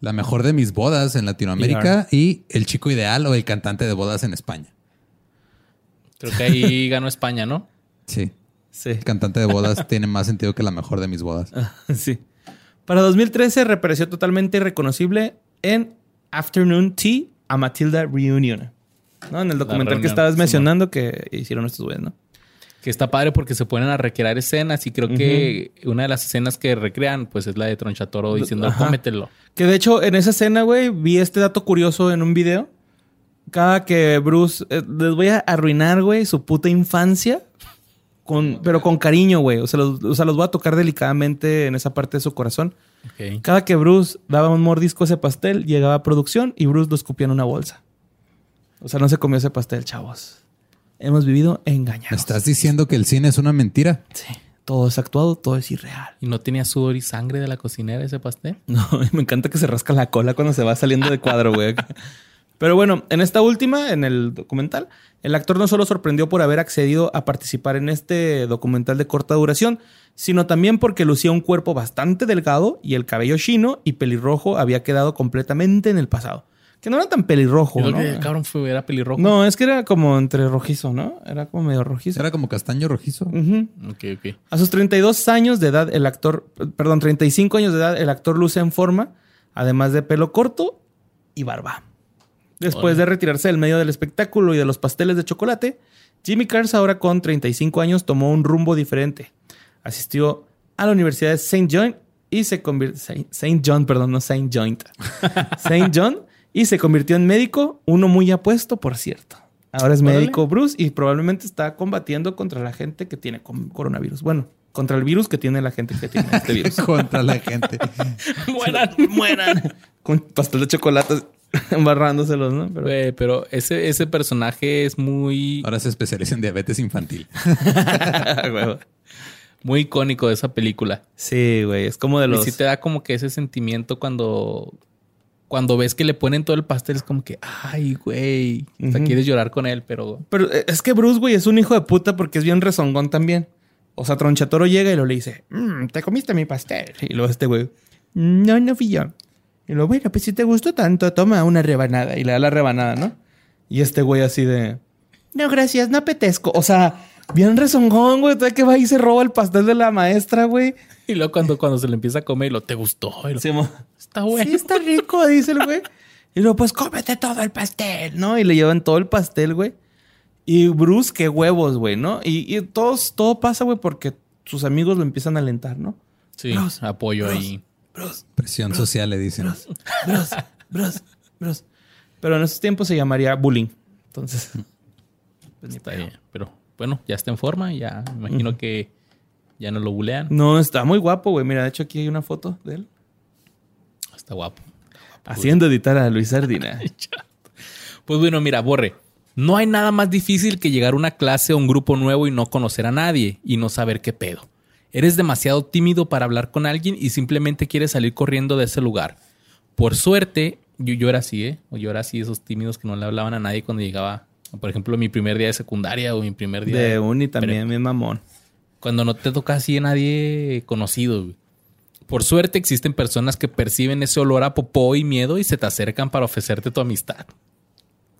La mejor de mis bodas en Latinoamérica y el chico ideal o el cantante de bodas en España. Creo que ahí ganó España, ¿no? Sí. Sí. El cantante de bodas tiene más sentido que la mejor de mis bodas. sí. Para 2013 reapareció totalmente irreconocible en Afternoon Tea a Matilda Reunion. ¿no? En el documental que estabas mencionando que hicieron estos güeyes, ¿no? Que está padre porque se ponen a recrear escenas y creo que una de las escenas que recrean pues es la de Tronchatoro diciendo cómetelo. Que de hecho, en esa escena, güey, vi este dato curioso en un video. Cada que Bruce. eh, les voy a arruinar, güey, su puta infancia. Con, pero con cariño, güey. O, sea, los, o sea, los voy a tocar delicadamente en esa parte de su corazón. Ok. Cada que Bruce daba un mordisco a ese pastel, llegaba a producción y Bruce lo escupía en una bolsa. O sea, no se comió ese pastel, chavos. Hemos vivido ¿Me engañados. estás diciendo que el cine es una mentira? Sí. Todo es actuado, todo es irreal. ¿Y no tenía sudor y sangre de la cocinera ese pastel? No, me encanta que se rasca la cola cuando se va saliendo de cuadro, güey. Pero bueno, en esta última, en el documental, el actor no solo sorprendió por haber accedido a participar en este documental de corta duración, sino también porque lucía un cuerpo bastante delgado y el cabello chino y pelirrojo había quedado completamente en el pasado. Que no era tan pelirrojo, Yo ¿no? que el cabrón fue, era pelirrojo. No, es que era como entre rojizo, ¿no? Era como medio rojizo. Era como castaño rojizo. Ujú. Ok, ok. A sus 32 años de edad, el actor, perdón, 35 años de edad, el actor luce en forma, además de pelo corto y barba. Después de retirarse del medio del espectáculo y de los pasteles de chocolate, Jimmy Cars, ahora con 35 años, tomó un rumbo diferente. Asistió a la Universidad de St. John y se convirtió. St. John, perdón, no St. Joint. St. John y se convirtió en médico, uno muy apuesto, por cierto. Ahora es Órale. médico Bruce y probablemente está combatiendo contra la gente que tiene coronavirus. Bueno, contra el virus que tiene la gente que tiene este virus. Contra la gente. Mueran. Mueran. Con pastel de chocolate embarrándoselos, ¿no? Pero, pero ese, ese personaje es muy, Ahora se especializa en diabetes infantil. Muy icónico de esa película. sí, güey. Es como de Y los. sí te da como que ese sentimiento cuando, cuando ves que le ponen todo el pastel es como que, ay, güey, o sea, quieres llorar con él, pero Pero eh, es que Bruce, güey, es un hijo de puta porque es bien rezongón también. O sea, Tronchatoro llega y lo le dice, "Mm, te comiste mi pastel. Y luego este güey, no, no fui yo. Y luego, bueno, pues si te gustó tanto, toma una rebanada. Y le da la rebanada, ¿no? Y este güey así de, no, gracias, no apetezco. O sea, bien rezongón, güey. Todavía que va y se roba el pastel de la maestra, güey. y luego cuando, cuando se le empieza a comer, lo te gustó. Y lo, Sí, está bueno. Sí, está rico, dice el güey. Y luego, pues cómete todo el pastel, ¿no? Y le llevan todo el pastel, güey. Y Bruce, qué huevos, güey, ¿no? Y, y todos, todo pasa, güey, porque sus amigos lo empiezan a alentar, ¿no? Sí, Bruce, apoyo Bruce. ahí. Presión social, le dicen. Pero en esos tiempos se llamaría bullying. Entonces, pues Está pedo. bien. Pero bueno, ya está en forma. Ya me imagino que ya no lo bulean. No, está muy guapo, güey. Mira, de hecho aquí hay una foto de él. Está guapo. Haciendo editar a Luis Sardina. Pues bueno, mira, Borre. No hay nada más difícil que llegar a una clase o un grupo nuevo y no conocer a nadie y no saber qué pedo. Eres demasiado tímido para hablar con alguien y simplemente quieres salir corriendo de ese lugar. Por suerte, yo, yo era así, ¿eh? O Yo era así, esos tímidos que no le hablaban a nadie cuando llegaba, por ejemplo, mi primer día de secundaria o mi primer día De uni prepa. también, mi mamón. Cuando no te toca así a nadie conocido. güey. Por suerte existen personas que perciben ese olor a popó y miedo y se te acercan para ofrecerte tu amistad.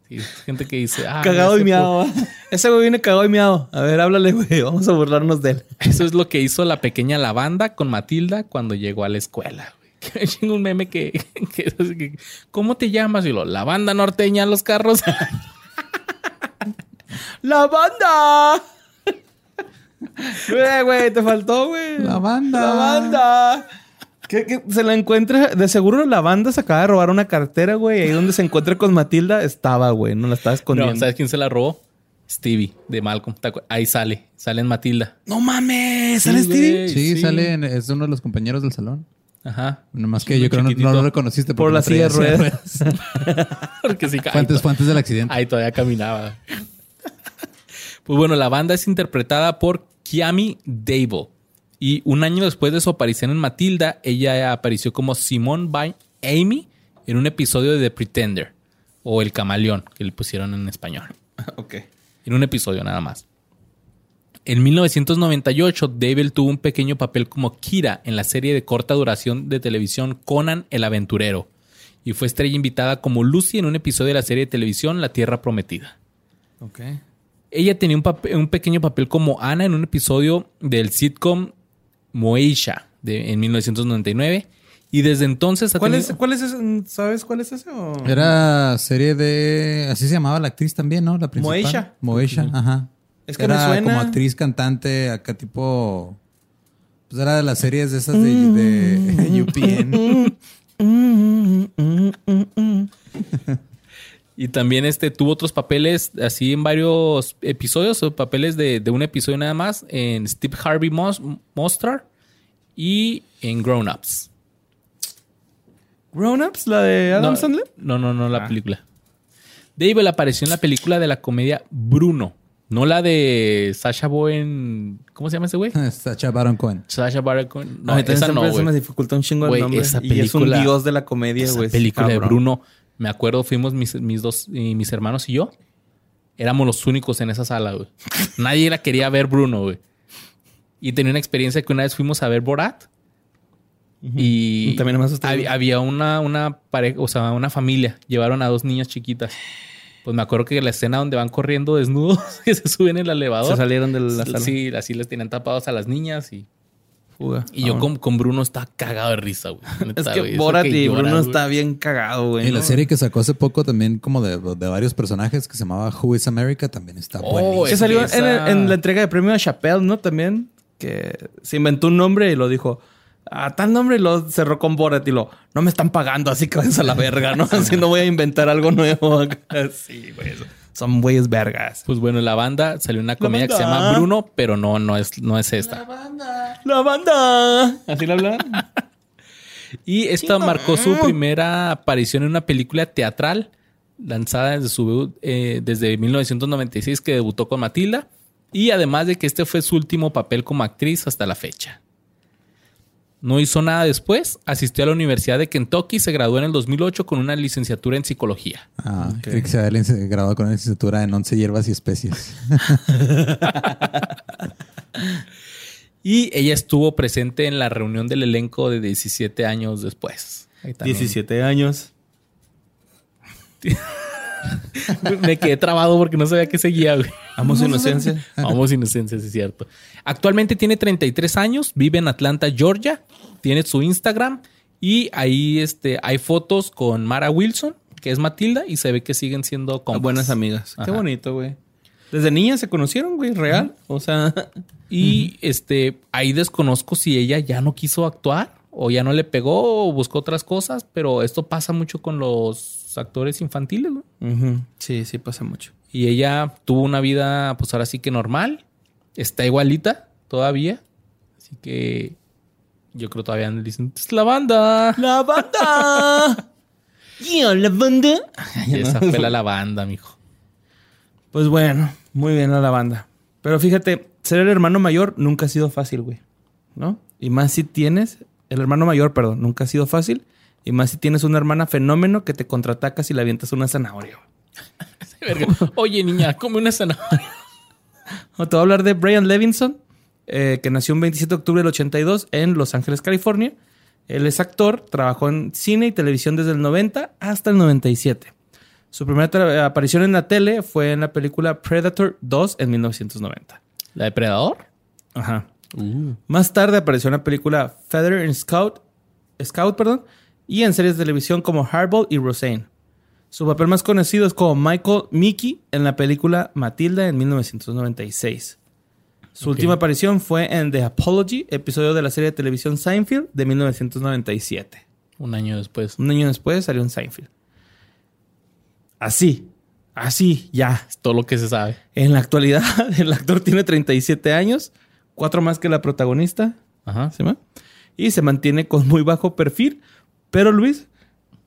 Sí, gente que dice, ah, Cagado y miado. Ese güey viene cagado y miado. A ver, háblale, güey. Vamos a burlarnos de él. Eso es lo que hizo la pequeña lavanda con Matilda cuando llegó a la escuela. güey. Que Tengo un meme que, ¿cómo te llamas? Y lo, la banda norteña en los carros. ¡La banda! Güey, güey, te faltó, güey. La banda. La banda. ¿Qué, qué? Se la encuentra. De seguro la banda se acaba de robar una cartera, güey. Ahí donde se encuentra con Matilda estaba, güey. No la estaba escondiendo. no, ¿sabes quién se la robó? Stevie de Malcolm. ¿Te acuer- Ahí sale, sale en Matilda. No mames. Sí, ¿Sale Stevie? güey. Sí, Sí. sale, en- es uno de los compañeros del salón. Ajá. Nomás que yo creo que no, lo reconociste Por la no silla de ruedas. Porque sí, Fue antes, fue antes del accidente. Ahí todavía caminaba. Pues bueno, la banda es interpretada por Kiami Dable. Y un año después de su aparición en Matilda, ella apareció como Simone by Amy en un episodio de The Pretender. O El Camaleón, que le pusieron en español. ok. En un episodio nada más. En 1998, Dable tuvo un pequeño papel como Kira en la serie de corta duración de televisión Conan el Aventurero. Y fue estrella invitada como Lucy en un episodio de la serie de televisión La Tierra Prometida. Ok. Ella tenía un, papel- un pequeño papel como Ana en un episodio del sitcom Moesha de, en 1999. Y desde entonces ha ¿Cuál tenido- es, ¿Cuál es ese? ¿Sabes cuál es ese? o- Era serie de. Así se llamaba la actriz también, ¿no? La principal. Moesha. Moesha, ajá. Es que era me suena. como actriz, cantante, acá tipo. Pues era de las series de esas de, de UPN. Y también este, tuvo otros papeles así en varios episodios, o papeles de, de un episodio nada más, en Steve Harvey Monster y en Grown Ups. Grown Ups, la de Adam no, Sandler. No, no, no, la Ah. película. Dave apareció en la película de la comedia Bruno, no la de Sasha Bowen. ¿Cómo se llama ese güey? Sacha Baron Cohen. Sasha Baron Cohen. No, a mí también esa no, se me dificulta un chingo el nombre. esa y es un película- dios de la comedia, Esa güey. película de. Bruno, me acuerdo, fuimos mis, mis dos, y mis hermanos y yo. Éramos los únicos en esa sala, güey. Nadie la quería ver Bruno, güey. Y tenía una experiencia que una vez fuimos a ver Borat. Y También ustedes. había, había una, una pareja, o sea, una familia. Llevaron a dos niñas chiquitas. Pues me acuerdo que la escena donde van corriendo desnudos, que se suben en el elevador. Se salieron de la sala. Sí, así les tenían tapados a las niñas y, Fuga. y yo con, con Bruno estaba cagado de risa, güey. Es que güey, Borat que y Bruno güey. está bien cagado, güey. Y la ¿no? serie que sacó hace poco también como de, de varios personajes que se llamaba Who is America también está Oh, buenísimo. Que salió en, la entrega de premio a Chappelle, ¿no? También. Que se inventó un nombre y lo dijo. A tal nombre y lo cerró con Borat y lo. No me están pagando, así que a la verga, ¿no? Así no voy a inventar algo nuevo. Sí, güey. eso. Son güeyes vergas. Pues bueno, la banda salió una comedia que se banda. llama Bruno, pero no, no es, no es esta. La banda. ¿Así lo hablan? Y esta marcó su primera aparición en una película teatral lanzada desde su debut, eh, desde 1996 que debutó con Matilda. Y además de que este fue su último papel como actriz hasta la fecha. No hizo nada después, asistió a la Universidad de Kentucky y se graduó en el 2008 con una licenciatura en psicología. Ah, creí que se había graduado con una licenciatura en 11 hierbas y especies. Y ella estuvo presente en la reunión del elenco de 17 años después. Ahí también. 17 años. Me quedé trabado porque no sabía qué seguía, güey. Amo su inocencia. Vamos, inocencia, sí es cierto. Actualmente tiene 33 años, vive en Atlanta, Georgia. Tiene su Instagram y ahí este, hay fotos con Mara Wilson, que es Matilda, y se ve que siguen siendo compas. Buenas amigas. Qué bonito, güey. Desde niñas se conocieron, güey, real. O sea, Y este, ahí desconozco si ella ya no quiso actuar o ya no le pegó o buscó otras cosas, pero esto pasa mucho con los actores infantiles, ¿no? sí, sí pasa mucho. Y ella tuvo una vida, pues ahora sí que normal. Está igualita todavía. Así que yo creo todavía le dicen, es la banda. ¡La banda! ¡Ya, la banda! Y esa fue la, la banda, mijo. Pues bueno, muy bien a la banda. Pero fíjate, ser el hermano mayor nunca ha sido fácil, güey. ¿No? Y más si tienes, el hermano mayor, perdón, nunca ha sido fácil. Y más si tienes una hermana fenómeno que te contraataca si le avientas una zanahoria. Oye, niña, come una zanahoria. O te voy a hablar de Brian Levinson, eh, que nació un 27 de octubre del 82 en Los Ángeles, California. Él es actor, trabajó en cine y televisión desde el 90 hasta el 97. Su primera aparición en la tele fue en la película Predator 2 en 1990. ¿La depredador? Ajá. Más tarde apareció en la película Feather and Scout, Scout perdón, y en series de televisión como Hardball y Roseanne. Su papel más conocido es como Michael Mickey en la película Matilda en 1996. Su última aparición fue en The Apology, episodio de la serie de televisión Seinfeld de 1997. Un año después. Un año después salió en Seinfeld. Así, así, ya, Es todo lo que se sabe. en la actualidad, el actor tiene 37 años, cuatro más que la protagonista, Ajá. ¿sí va? y se mantiene con muy bajo perfil. Pero Luis,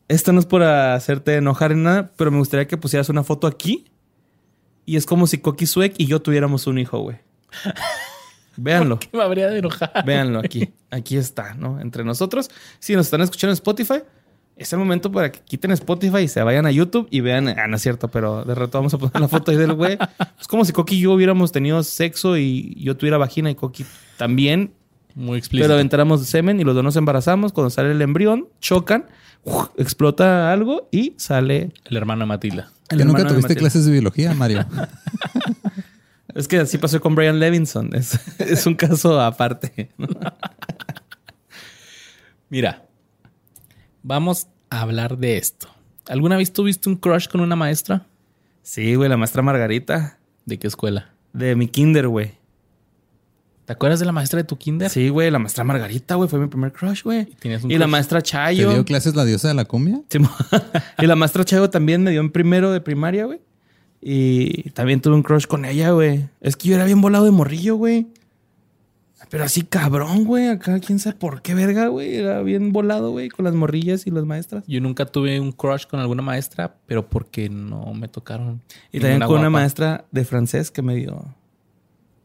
esto no es por hacerte enojar en nada, pero me gustaría que pusieras una foto aquí. Y es como si Coqui Sweck y yo tuviéramos un hijo, güey. Véanlo. Me habría de enojar. Véanlo aquí. Aquí está, ¿no? Entre nosotros. Si nos están escuchando en Spotify, es el momento para que quiten Spotify y se vayan a YouTube y vean. Ah, no es cierto, pero de rato vamos a poner la foto ahí del güey. Es como si Coqui y yo hubiéramos tenido sexo y yo tuviera vagina y Coqui también. Muy explícito. Pero aventáramos semen y los dos nos embarazamos. Cuando sale el embrión, chocan, ¡uf! explota algo y sale. El hermano de Matilda. el ¿Que nunca tuviste Matilda. clases de biología, Mario? Es que así pasó con Brian Levinson. Es, es un caso aparte. Mira, vamos a hablar de esto. ¿Alguna vez tuviste un crush con una maestra? Sí, güey, la maestra Margarita ¿De qué escuela? de mi kinder, güey. ¿Te acuerdas de la maestra de tu kinder? Sí, güey, la maestra Margarita, güey, fue mi primer crush, güey. tenías un Y la maestra ¿Te Chayo. dio clases la diosa de la cumbia? Sí, y la maestra Chayo también me dio en primero de primaria, güey. Y también tuve un crush con ella, güey. Es que yo era bien volado de morrillo, güey. Pero así cabrón, güey. Acá quién sabe por qué verga, güey. Era bien volado, güey, con las morrillas y las maestras. Yo nunca tuve un crush con alguna maestra, pero porque no me tocaron. Y también con una maestra de francés que me dio,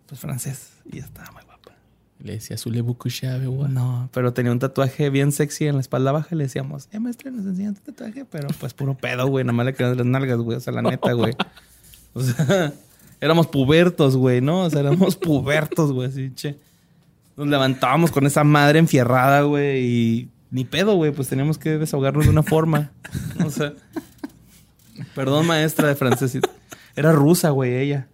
pues, francés. Y estaba muy guapa. Le decía Zule Bukushave, güey. No, pero tenía un tatuaje bien sexy en la espalda baja. y Le decíamos, eh, maestra, nos enseñan tu tatuaje. Pero pues puro pedo, güey. Nada más le quedan las nalgas, güey. O sea, la neta, güey. O sea, éramos pubertos, güey, ¿no? O sea, éramos pubertos, güey. Así, che. Nos levantábamos con esa madre enfierrada, güey. Y ni pedo, güey. Pues teníamos que desahogarnos de una forma. O sea, perdón, maestra de francés. Era rusa, güey, ella.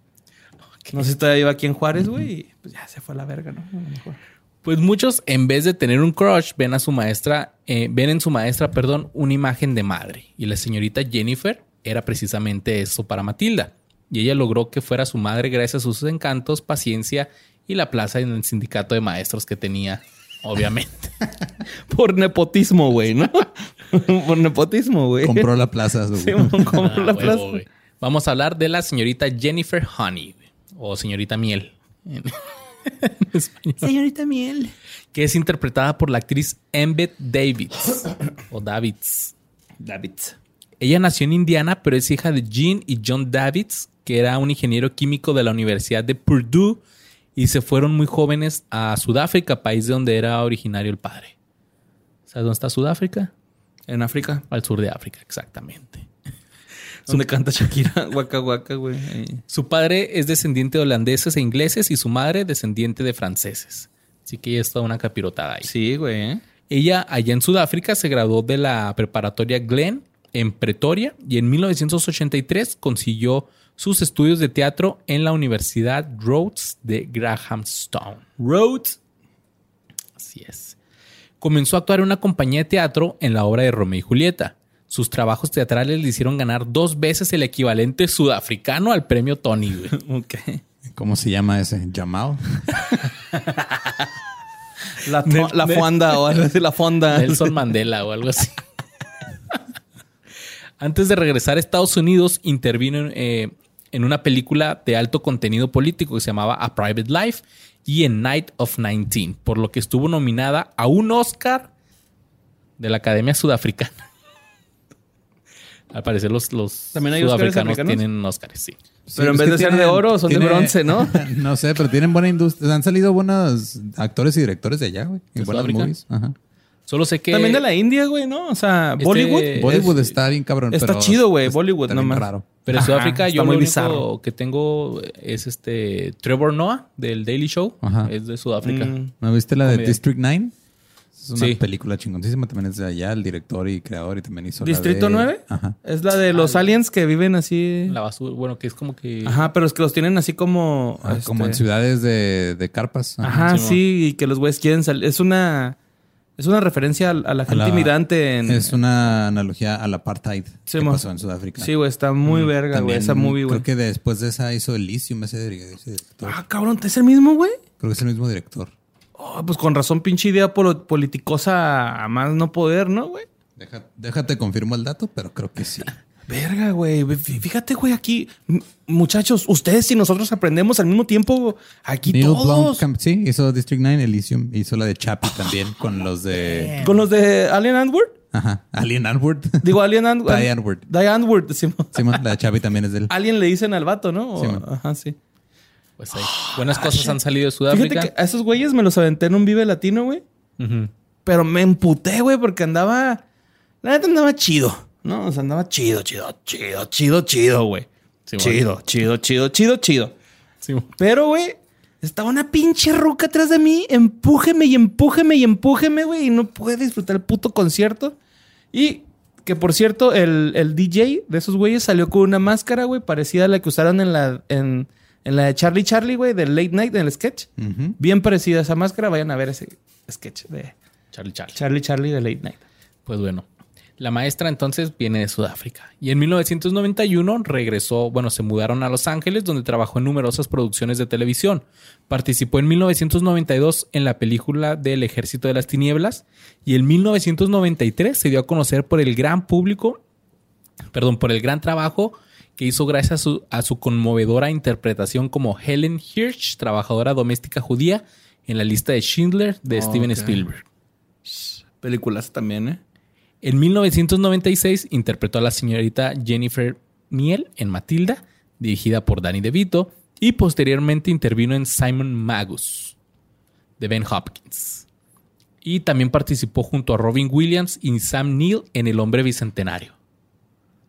No sé si todavía iba aquí en Juárez, güey. Y pues ya se fue a la verga, ¿no? A lo mejor. Pues muchos, en vez de tener un crush, ven a su maestra, eh, ven en su maestra, perdón, una imagen de madre. Y la señorita Jennifer era precisamente eso para Matilda. Y ella logró que fuera su madre gracias a sus encantos, paciencia y la plaza en el sindicato de maestros que tenía, obviamente. Por nepotismo, güey, ¿no? Por nepotismo, güey. Compró la plaza. su- Sí, compró Ah, la huevo, plaza. güey. Vamos a hablar de la señorita Jennifer Honey, güey, o señorita Miel. en- en español. Señorita Miel. que es interpretada por la actriz Embeth Davids o Davids. David. Ella nació en Indiana, pero es hija de Jean y John Davids, que era un ingeniero químico de la Universidad de Purdue y se fueron muy jóvenes a Sudáfrica, país de donde era originario el padre. ¿Sabes dónde está Sudáfrica? En África. Al sur de África, exactamente. Donde canta Shakira, Waka Waka, güey. Su padre es descendiente de holandeses e ingleses y su madre descendiente de franceses. Así que ella es toda una capirotada ahí. Sí, güey. ¿eh? Ella, allá en Sudáfrica, se graduó de la preparatoria Glen en Pretoria y en 1983 consiguió sus estudios de teatro en la Universidad Rhodes de Grahamstown. Rhodes. Así es. Comenzó a actuar en una compañía de teatro en la obra de Romeo y Julieta. Sus trabajos teatrales le hicieron ganar dos veces el equivalente sudafricano al premio Tony. güey. ¿Cómo se llama ese? Jamal. La, fonda o algo así, la fonda. Nelson Mandela o algo así. Antes de regresar a Estados Unidos, intervino en, eh, en una película de alto contenido político que se llamaba A Private Life y en Night of 19, por lo que estuvo nominada a un Oscar de la Academia Sudafricana. Al parecer los, los ¿También hay sudafricanos africanos? tienen Oscars, sí. Pero en pues vez de ser de oro, son de bronce, ¿no? no sé, pero tienen buena industria. Han salido buenos actores y directores de allá, güey. Y ¿De buenas Sudáfrica? movies. Ajá. Solo sé que... También de la India, güey, ¿no? O sea, Este- Bollywood. Bollywood es- está bien cabrón. está pero chido, güey, Bollywood está bien nomás. raro. Pero en Ajá, Sudáfrica está yo muy lo único bizarro. que tengo es este Trevor Noah del Daily Show. Ajá. Es de Sudáfrica. Mm. ¿No viste la de Comedia. District 9? Es una Sí. película chingoncísima. También es de allá, el director y creador. Y también hizo la ¿Distrito de- 9? Ajá. Es la de los aliens que viven así. La basura, bueno, que es como que... Ajá, pero es que los tienen así como. Ah, Como en este, ciudades de, de carpas. Ajá, Sí, sí, y que los güeyes quieren salir. Es una. Es una referencia a, a la gente la- inmigrante en. Es una analogía al apartheid Sí, que mo. pasó en Sudáfrica. Sí, güey, está muy Mm, verga, güey. Esa movie, güey. Creo que después de esa hizo Elysium ese director. Ah, cabrón, ¿es el mismo, güey? Creo que es el mismo director. Oh, pues con razón, pinche idea politicosa a más no poder, ¿no, güey? Deja- déjate confirmo el dato, pero creo que sí. Verga, güey. Fí- Fíjate, güey, aquí, muchachos, ustedes y nosotros aprendemos al mismo tiempo. Aquí Neil todos. Blomkamp, sí, hizo District 9, Elysium, hizo la de Chappie también con los de... Con los de Alien Antwoord. Ajá, Alien Antwoord. Digo, Alien Antwoord. Diane Ward. Diane Antwoord, sí. Simón, la de Chappie también es de él. Alien le dicen al vato, ¿no? O- ajá, sí. Pues hay buenas cosas han salido de Sudáfrica. Fíjate que a esos güeyes me los aventé en un Vive Latino, güey. Pero me emputé, güey, porque andaba. La neta andaba chido, ¿no? O sea, andaba chido, chido, chido, chido, chido, güey. Sí, bueno. chido, chido, chido, chido, chido. Sí, bueno. Pero, güey, estaba una pinche ruca atrás de mí. Empújeme y empújeme y empújeme, güey. Y no pude disfrutar el puto concierto. Y que, por cierto, el, el DJ de esos güeyes salió con una máscara, güey, parecida a la que usaron en la, en, en la de Charlie Charlie, güey, del Late Night, en el sketch. Bien parecida a esa máscara. Vayan a ver ese sketch de Charlie Charlie. Charlie Charlie de Late Night. Pues bueno, la maestra entonces viene de Sudáfrica y en 1991 regresó, bueno, se mudaron a Los Ángeles donde trabajó en numerosas producciones de televisión. Participó en 1992 en la película del Ejército de las Tinieblas y en 1993 se dio a conocer por el gran público, perdón, por el gran trabajo que hizo gracias a su, a su conmovedora interpretación como Helen Hirsch, trabajadora doméstica judía, en la lista de Schindler de Steven. Spielberg. Películas también, ¿eh? En 1996 interpretó a la señorita Jennifer Miel en Matilda, dirigida por Danny DeVito, y posteriormente intervino en Simon Magus, de Ben Hopkins. Y también participó junto a Robin Williams y Sam Neill en El Hombre Bicentenario.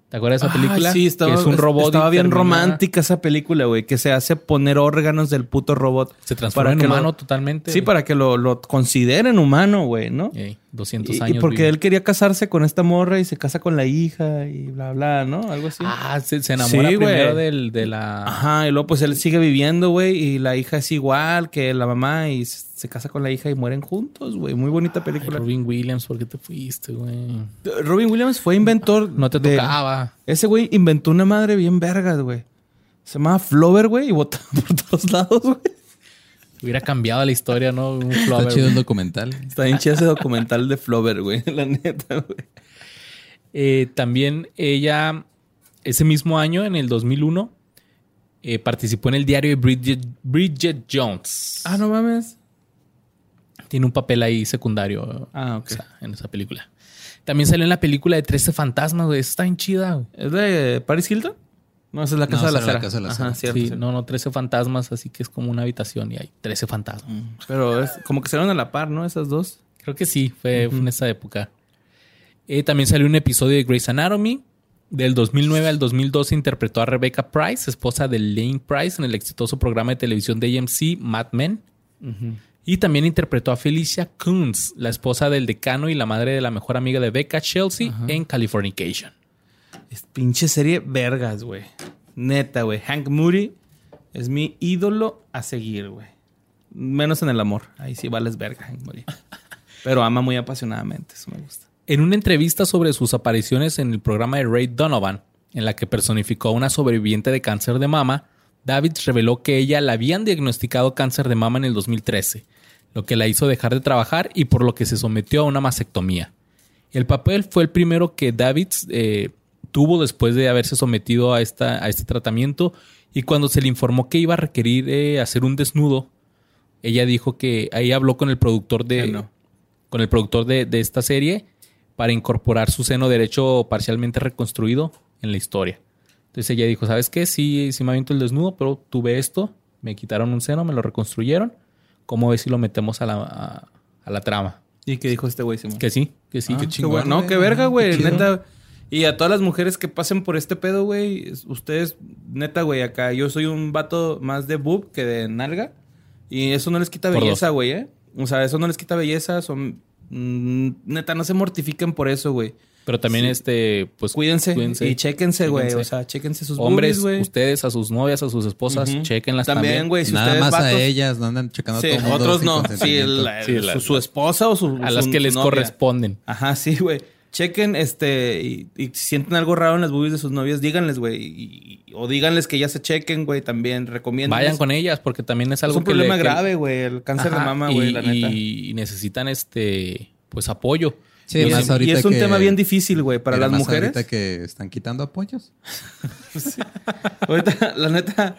¿Te acuerdas de esa película? Ah, sí, estaba, que es un robot. estaba bien romántica esa película, güey. Que se hace poner órganos del puto robot. Se transforma en lo- humano totalmente. Sí, para que lo, lo consideren humano, güey, ¿no? Ey, 200 Y- y, años. porque vive. él quería casarse con esta morra y se casa con la hija y bla, bla, ¿no? Algo así. Ah, se, se enamora Sí, güey. primero del, de la... Ajá, y luego pues él sigue viviendo, güey, y la hija es igual que la mamá y se se casa con la hija y mueren juntos, güey. Muy bonita Ay, película. Robin Williams, ¿por qué te fuiste, güey? Robin Williams fue inventor. No te de- tocaba. Ese güey inventó una madre bien vergas, güey. Se llamaba Flover, güey, y botaba por todos lados, güey. Hubiera cambiado la historia, ¿no? Un Está Flower, chido güey. el documental. Está bien chido ese documental de Flover, güey. La neta, güey. Eh, también ella, ese mismo año, en el 2001, eh, participó en el diario de Bridget, Bridget Jones. Ah, no mames. Tiene un papel ahí secundario Ah, ok. o sea, en esa película. También salió en la película de 13 fantasmas, güey. Está bien chida, güey. ¿Es de Paris Hilton? No, esa es la No, casa de la cera. la casa de la Ajá, cierto, Sí, cierto. no, no, 13 fantasmas, así que es como una habitación y hay 13 fantasmas. Pero es como que salieron a la par, ¿no? Esas dos. Creo que sí, fue, fue en esa época. Eh, también salió un episodio de Grey's Anatomy. Del 2009 al 2012 interpretó a Rebecca Price, esposa de Lane Price, en el exitoso programa de televisión de AMC Mad Men. Y también interpretó a Felicia Coons, la esposa del decano y la madre de la mejor amiga de Becca, Chelsea, en Californication. Es pinche serie vergas, güey. Neta, güey. Hank Moody es mi ídolo a seguir, güey. Menos en el amor. Ahí sí vales verga, Hank Moody. Pero ama muy apasionadamente. Eso me gusta. En una entrevista sobre sus apariciones en el programa de Ray Donovan, en la que personificó a una sobreviviente de cáncer de mama, David reveló que ella le habían diagnosticado cáncer de mama en el 2013, lo que la hizo dejar de trabajar y por lo que se sometió a una mastectomía. El papel fue el primero que David eh, tuvo después de haberse sometido a, esta, a este tratamiento y cuando se le informó que iba a requerir eh, hacer un desnudo, ella dijo que ahí habló con el productor de, no. con el productor de, de esta serie para incorporar su seno derecho parcialmente reconstruido en la historia. Entonces ella dijo, ¿sabes qué? Sí, sí me aviento el desnudo, pero tuve esto, me quitaron un seno, me lo reconstruyeron. ¿Cómo ves si lo metemos a la, a, a la trama? ¿Y qué dijo este güey? Que sí, que sí. Ah, qué chingón, bueno. No, güey. qué verga, güey. Neta. Y a todas las mujeres que pasen por este pedo, güey. es- Ustedes, neta, güey, acá yo soy un vato más de boob que de nalga. Y eso no les quita Por belleza, güey, ¿eh? O sea, eso no les quita belleza. Son. mm, neta, no se mortifiquen por eso, güey. Pero también, este, pues Cuídense, y chéquense, güey. O sea, chéquense sus Hombres, boobies, güey. ustedes a sus novias, a sus esposas, Ujú. chequenlas También, también. güey, si Nada ustedes más a ellas, no andan checando Sí, a todo mundo otros no. Sí, consentimiento. la- Sí, su, la- su esposa o su. a las que les novia. corresponden. Ajá, sí, güey. Chequen, este, y, y si sienten algo raro en las boobies de sus novias, díganles, güey. y- y- o díganles que ya se chequen, güey, también. Recomienden. Vayan con ellas porque también es Es algo un que le- problema grave, güey. El cáncer de mama, güey, la neta. Y necesitan este, pues apoyo. Sí, y, más es, ahorita y es un que- tema bien difícil, güey, para las más mujeres. Ahorita que están quitando apoyos. Ahorita, la neta,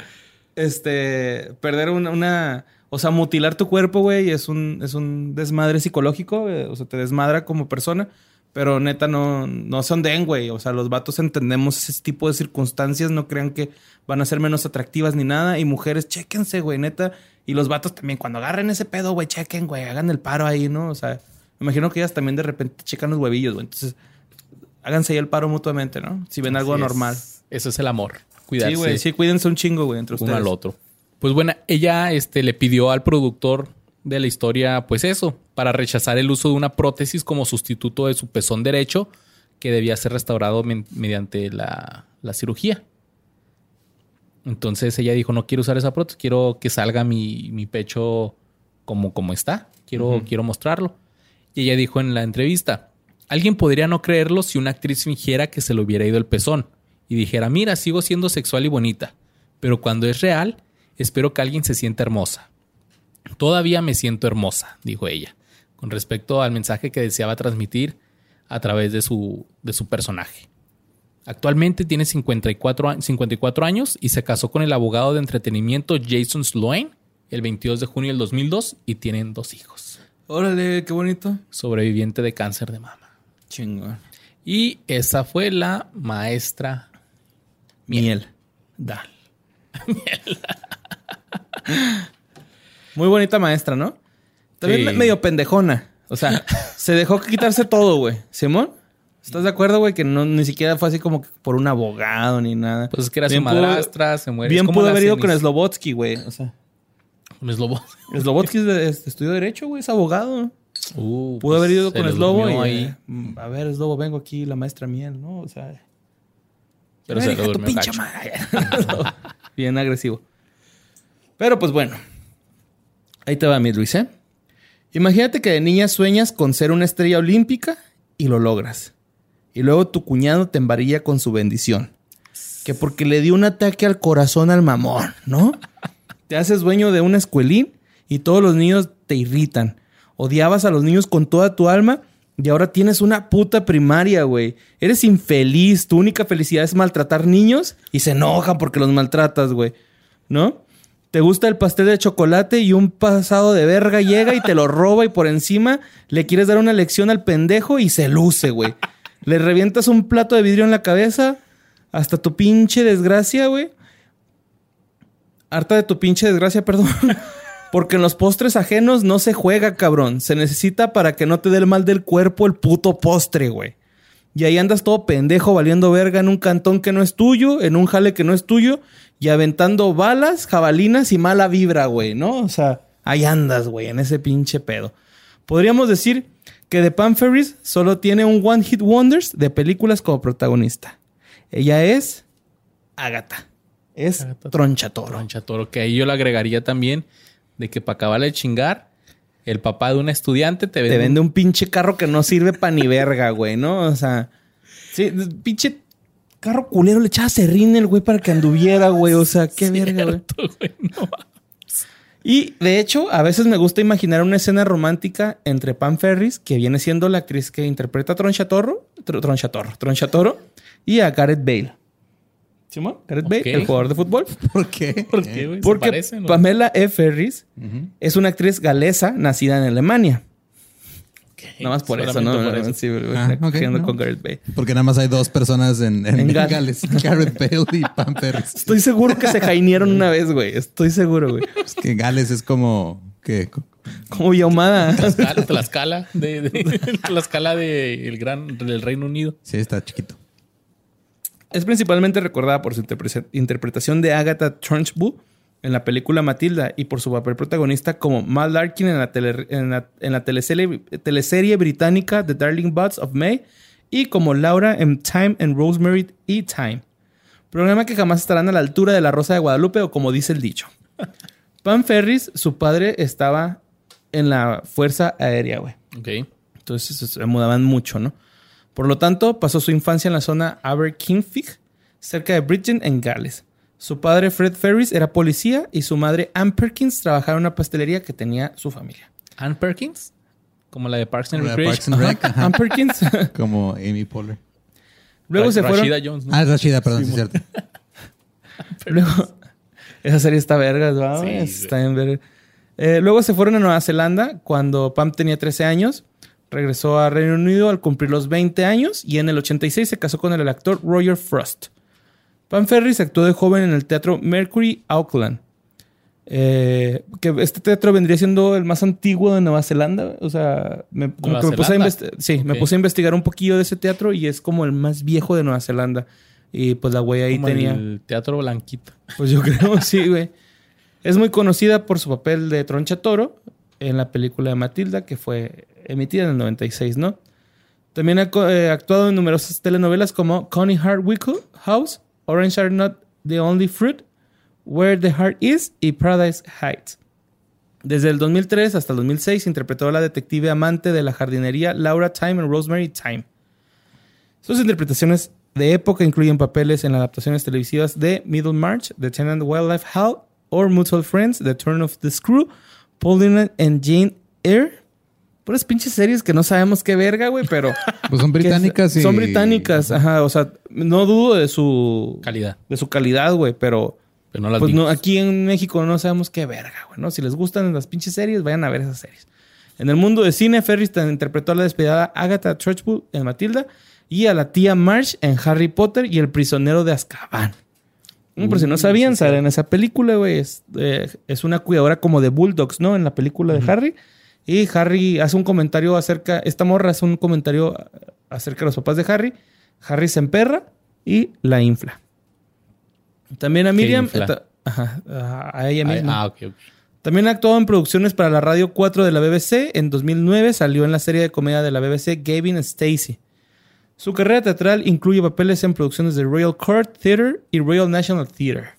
este, perder una, una- o sea, mutilar tu cuerpo, güey, es un, es un desmadre psicológico, güey, o sea, te desmadra como persona, pero neta no, no se ondeen, güey, o sea, los vatos entendemos ese tipo de circunstancias, no crean que van a ser menos atractivas ni nada, y mujeres, chéquense, güey, neta, y los vatos también, cuando agarren ese pedo, güey, chequen, güey, hagan el paro ahí, ¿no? O sea, me imagino que ellas también de repente checan los huevillos, güey, entonces, háganse ahí el paro mutuamente, ¿no? Si ven algo es. normal. Eso es el amor. Cuidarse. Sí, güey, sí, cuídense un chingo, güey, entre ustedes. uno al otro. Pues bueno, ella este, le pidió al productor de la historia, pues eso, para rechazar el uso de una prótesis como sustituto de su pezón derecho, que debía ser restaurado mediante la, la cirugía. Entonces ella dijo, no quiero usar esa prótesis, quiero que salga mi, mi pecho como, como está, quiero, quiero mostrarlo. Y ella dijo en la entrevista, alguien podría no creerlo si una actriz fingiera que se le hubiera ido el pezón y dijera, mira, sigo siendo sexual y bonita, pero cuando es real, espero que alguien se sienta hermosa. Todavía me siento hermosa, dijo ella, con respecto al mensaje que deseaba transmitir a través de su, de su personaje. Actualmente tiene 54, a- 54 años y se casó con el abogado de entretenimiento Jason Sloane el 22 de junio del 2002 y tienen dos hijos. Órale, qué bonito. Sobreviviente de cáncer de mama. Chingón. Y esa fue la maestra Miel. Dal. Muy bonita maestra, ¿no? También Sí. me- medio pendejona. O sea, se dejó quitarse todo, güey. ¿Simón? ¿Estás de acuerdo, güey? Que no, ni siquiera fue así como que por un abogado ni nada. Pues es que era Bien su pudo- madrastra, se muere. Bien pudo haber ido con Slobotsky, güey. O sea, con Slobo. Slobotsky es es- estudió Derecho, güey. Es abogado. Uh, Pudo haber ido con Slobo y... ahí. mm, a ver, Slobo, vengo aquí, la maestra Miel, ¿no? O sea... Pero "Ay, se de tu pinche madre". Bien agresivo. Pero pues bueno. Ahí te va mi Luis, ¿eh? Imagínate que de niña sueñas con ser una estrella olímpica y lo logras. Y luego tu cuñado te embarilla con su bendición. Que porque le dio un ataque al corazón al mamón, ¿no? Te haces dueño de una escuelín y todos los niños te irritan. Odiabas a los niños con toda tu alma y ahora tienes una puta primaria, güey. Eres infeliz, tu única felicidad es maltratar niños y se enojan porque los maltratas, güey. ¿No? Te gusta el pastel de chocolate y un pasado de verga llega y te lo roba y por encima le quieres dar una lección al pendejo y se luce, güey. Le revientas un plato de vidrio en la cabeza, Hasta tu pinche desgracia, güey. Harta de tu pinche desgracia, perdón. Porque en los postres ajenos no se juega, cabrón. Se necesita para que no te dé el mal del cuerpo el puto postre, güey. Y ahí andas todo pendejo valiendo verga en un cantón que no es tuyo, en un jale que no es tuyo, y aventando balas, jabalinas y mala vibra, güey, ¿no? O sea, ahí andas, güey, en ese pinche pedo. Podríamos decir que The Pan Ferris solo tiene un One Hit Wonders de películas como protagonista. Ella es Agatha. Es Agatha Tronchatoro. Troncha Toro, que ahí yo le agregaría también de que para acabarle de chingar, el papá de un estudiante te vende, Te vende un pinche carro que no sirve pa' ni verga, güey, ¿no? O sea, sí, pinche carro culero le echaba serrín el güey para que anduviera, güey. O sea, qué verga, güey. Cierto, güey, no. Y de hecho, a veces me gusta imaginar una escena romántica entre Pam Ferris, que viene siendo la actriz que interpreta a Tronchatorro, Tr- Tronchatorro, Tronchatoro, y a Gareth Bale. ¿Simón? Gareth. Bale, el jugador de fútbol. ¿Por qué? ¿Por qué, güey? ¿Se Porque parecen? Pamela E. Ferris es una actriz galesa nacida en Alemania. Nada más por eso, ¿no? por eso. Sí, Ah, no. con Gareth Bale. Porque nada más hay dos personas en, en, En Gal- Gales. Gareth Bale y Pam Ferris. Estoy seguro que se jainieron una vez, güey. Estoy seguro, güey. Es que Gales es como... que Como Yaumada. Tlaxcala, Tlaxcala, de, de, Tlaxcala de el gran, del Reino Unido. Sí, está chiquito. Es principalmente recordada por su interpre- interpretación de Agatha Trunchbull en la película Matilda y por su papel protagonista como Mal Larkin en la, tele- en la- en la teleserie, teleserie británica The Darling Buds of May y como Laura en Time and Rosemary y Time. Programa que jamás estarán a la altura de La Rosa de Guadalupe o como dice el dicho. Pam Ferris, su padre estaba en la Fuerza Aérea, güey. Ok. Entonces se mudaban mucho, ¿no? Por lo tanto, pasó su infancia en la zona Aberkinfig, cerca de Bridgen, en Gales. Su padre, Fred Ferris, era policía y su madre, Ann Perkins, trabajaba en una pastelería que tenía su familia. Ann Perkins, como la de Parks and Recreation. Parks and Rec. Ann Perkins. Como Amy Poehler. Luego se fueron. Rashida Jones, ¿no? Ah, Rashida, perdón, sí es cierto. Luego, esa serie está vergas, ¿va? Sí, está en verga. Eh, luego se fueron a Nueva Zelanda cuando Pam tenía 13 años. Regresó a Reino Unido al cumplir los 20 años y en el 86 se casó con el actor Roger Frost. Pam Ferris actuó de joven en el teatro Mercury Auckland. Eh, que este teatro vendría siendo el más antiguo de Nueva Zelanda. O sea, me, como ¿Nueva que me puse a me puse investigar un poquillo de ese teatro y es como el más viejo de Nueva Zelanda. Y pues la güey ahí Como tenía. el Teatro Blanquito. Pues yo creo, sí, güey. Es muy conocida por su papel de Troncha Toro en la película de Matilda, que fue emitida en el 96, ¿no? También ha eh, actuado en numerosas telenovelas como Connie Hardwickle House, Orange Are Not the Only Fruit, Where the Heart Is y Paradise Heights. Desde el 2003 hasta el 2006 interpretó a la detective amante de la jardinería Laura Time en Rosemary Time. Sus interpretaciones de época incluyen papeles en adaptaciones televisivas de Middlemarch, The Tenant Wildlife Hall, or Mutual Friends, The Turn of the Screw, Pauline and Jane Eyre. Puras pinches series que no sabemos qué verga, güey, pero... Pues son británicas y... Son británicas, ajá. O sea, no dudo de su... Calidad. De su calidad, güey, pero... Pero no las Pues no, aquí en México no sabemos qué verga, güey, ¿no? Si les gustan las pinches series, vayan a ver esas series. En el mundo de cine, Ferris interpretó a la despedida Agatha Trunchbull en Matilda y a la tía Marsh en Harry Potter y el prisionero de Azkaban. Mm, Por si no sabían, sale en esa película, güey. Es, eh, es una cuidadora como de Bulldogs, ¿no? En la película de Harry. Y Harry hace un comentario acerca... Esta morra hace un comentario acerca de los papás de Harry. Harry se emperra y la infla. También a ¿Qué Miriam... ajá, a- ella misma. ah. También ha actuado en producciones para la Radio 4 de la BBC. En 2009 salió en la serie de comedia de la BBC Gavin Stacy. Su carrera teatral incluye papeles en producciones de Royal Court Theatre y Royal National Theatre.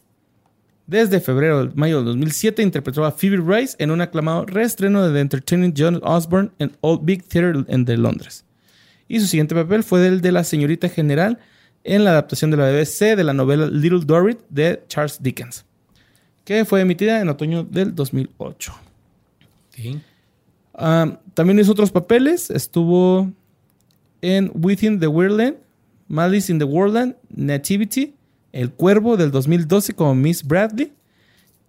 Desde febrero de mayo del 2007 interpretó a Phoebe Rice en un aclamado reestreno de The Entertaining John Osborne en Old Big Theatre en de Londres. Y su siguiente papel fue el de la señorita general en la adaptación de la BBC de la novela Little Dorrit de Charles Dickens, que fue emitida en otoño del 2008. Sí. Ah, también hizo otros papeles. Estuvo en Within the Weirdland, Malice in the Wonderland, Nativity, El Cuervo del 2012 como Miss Bradley,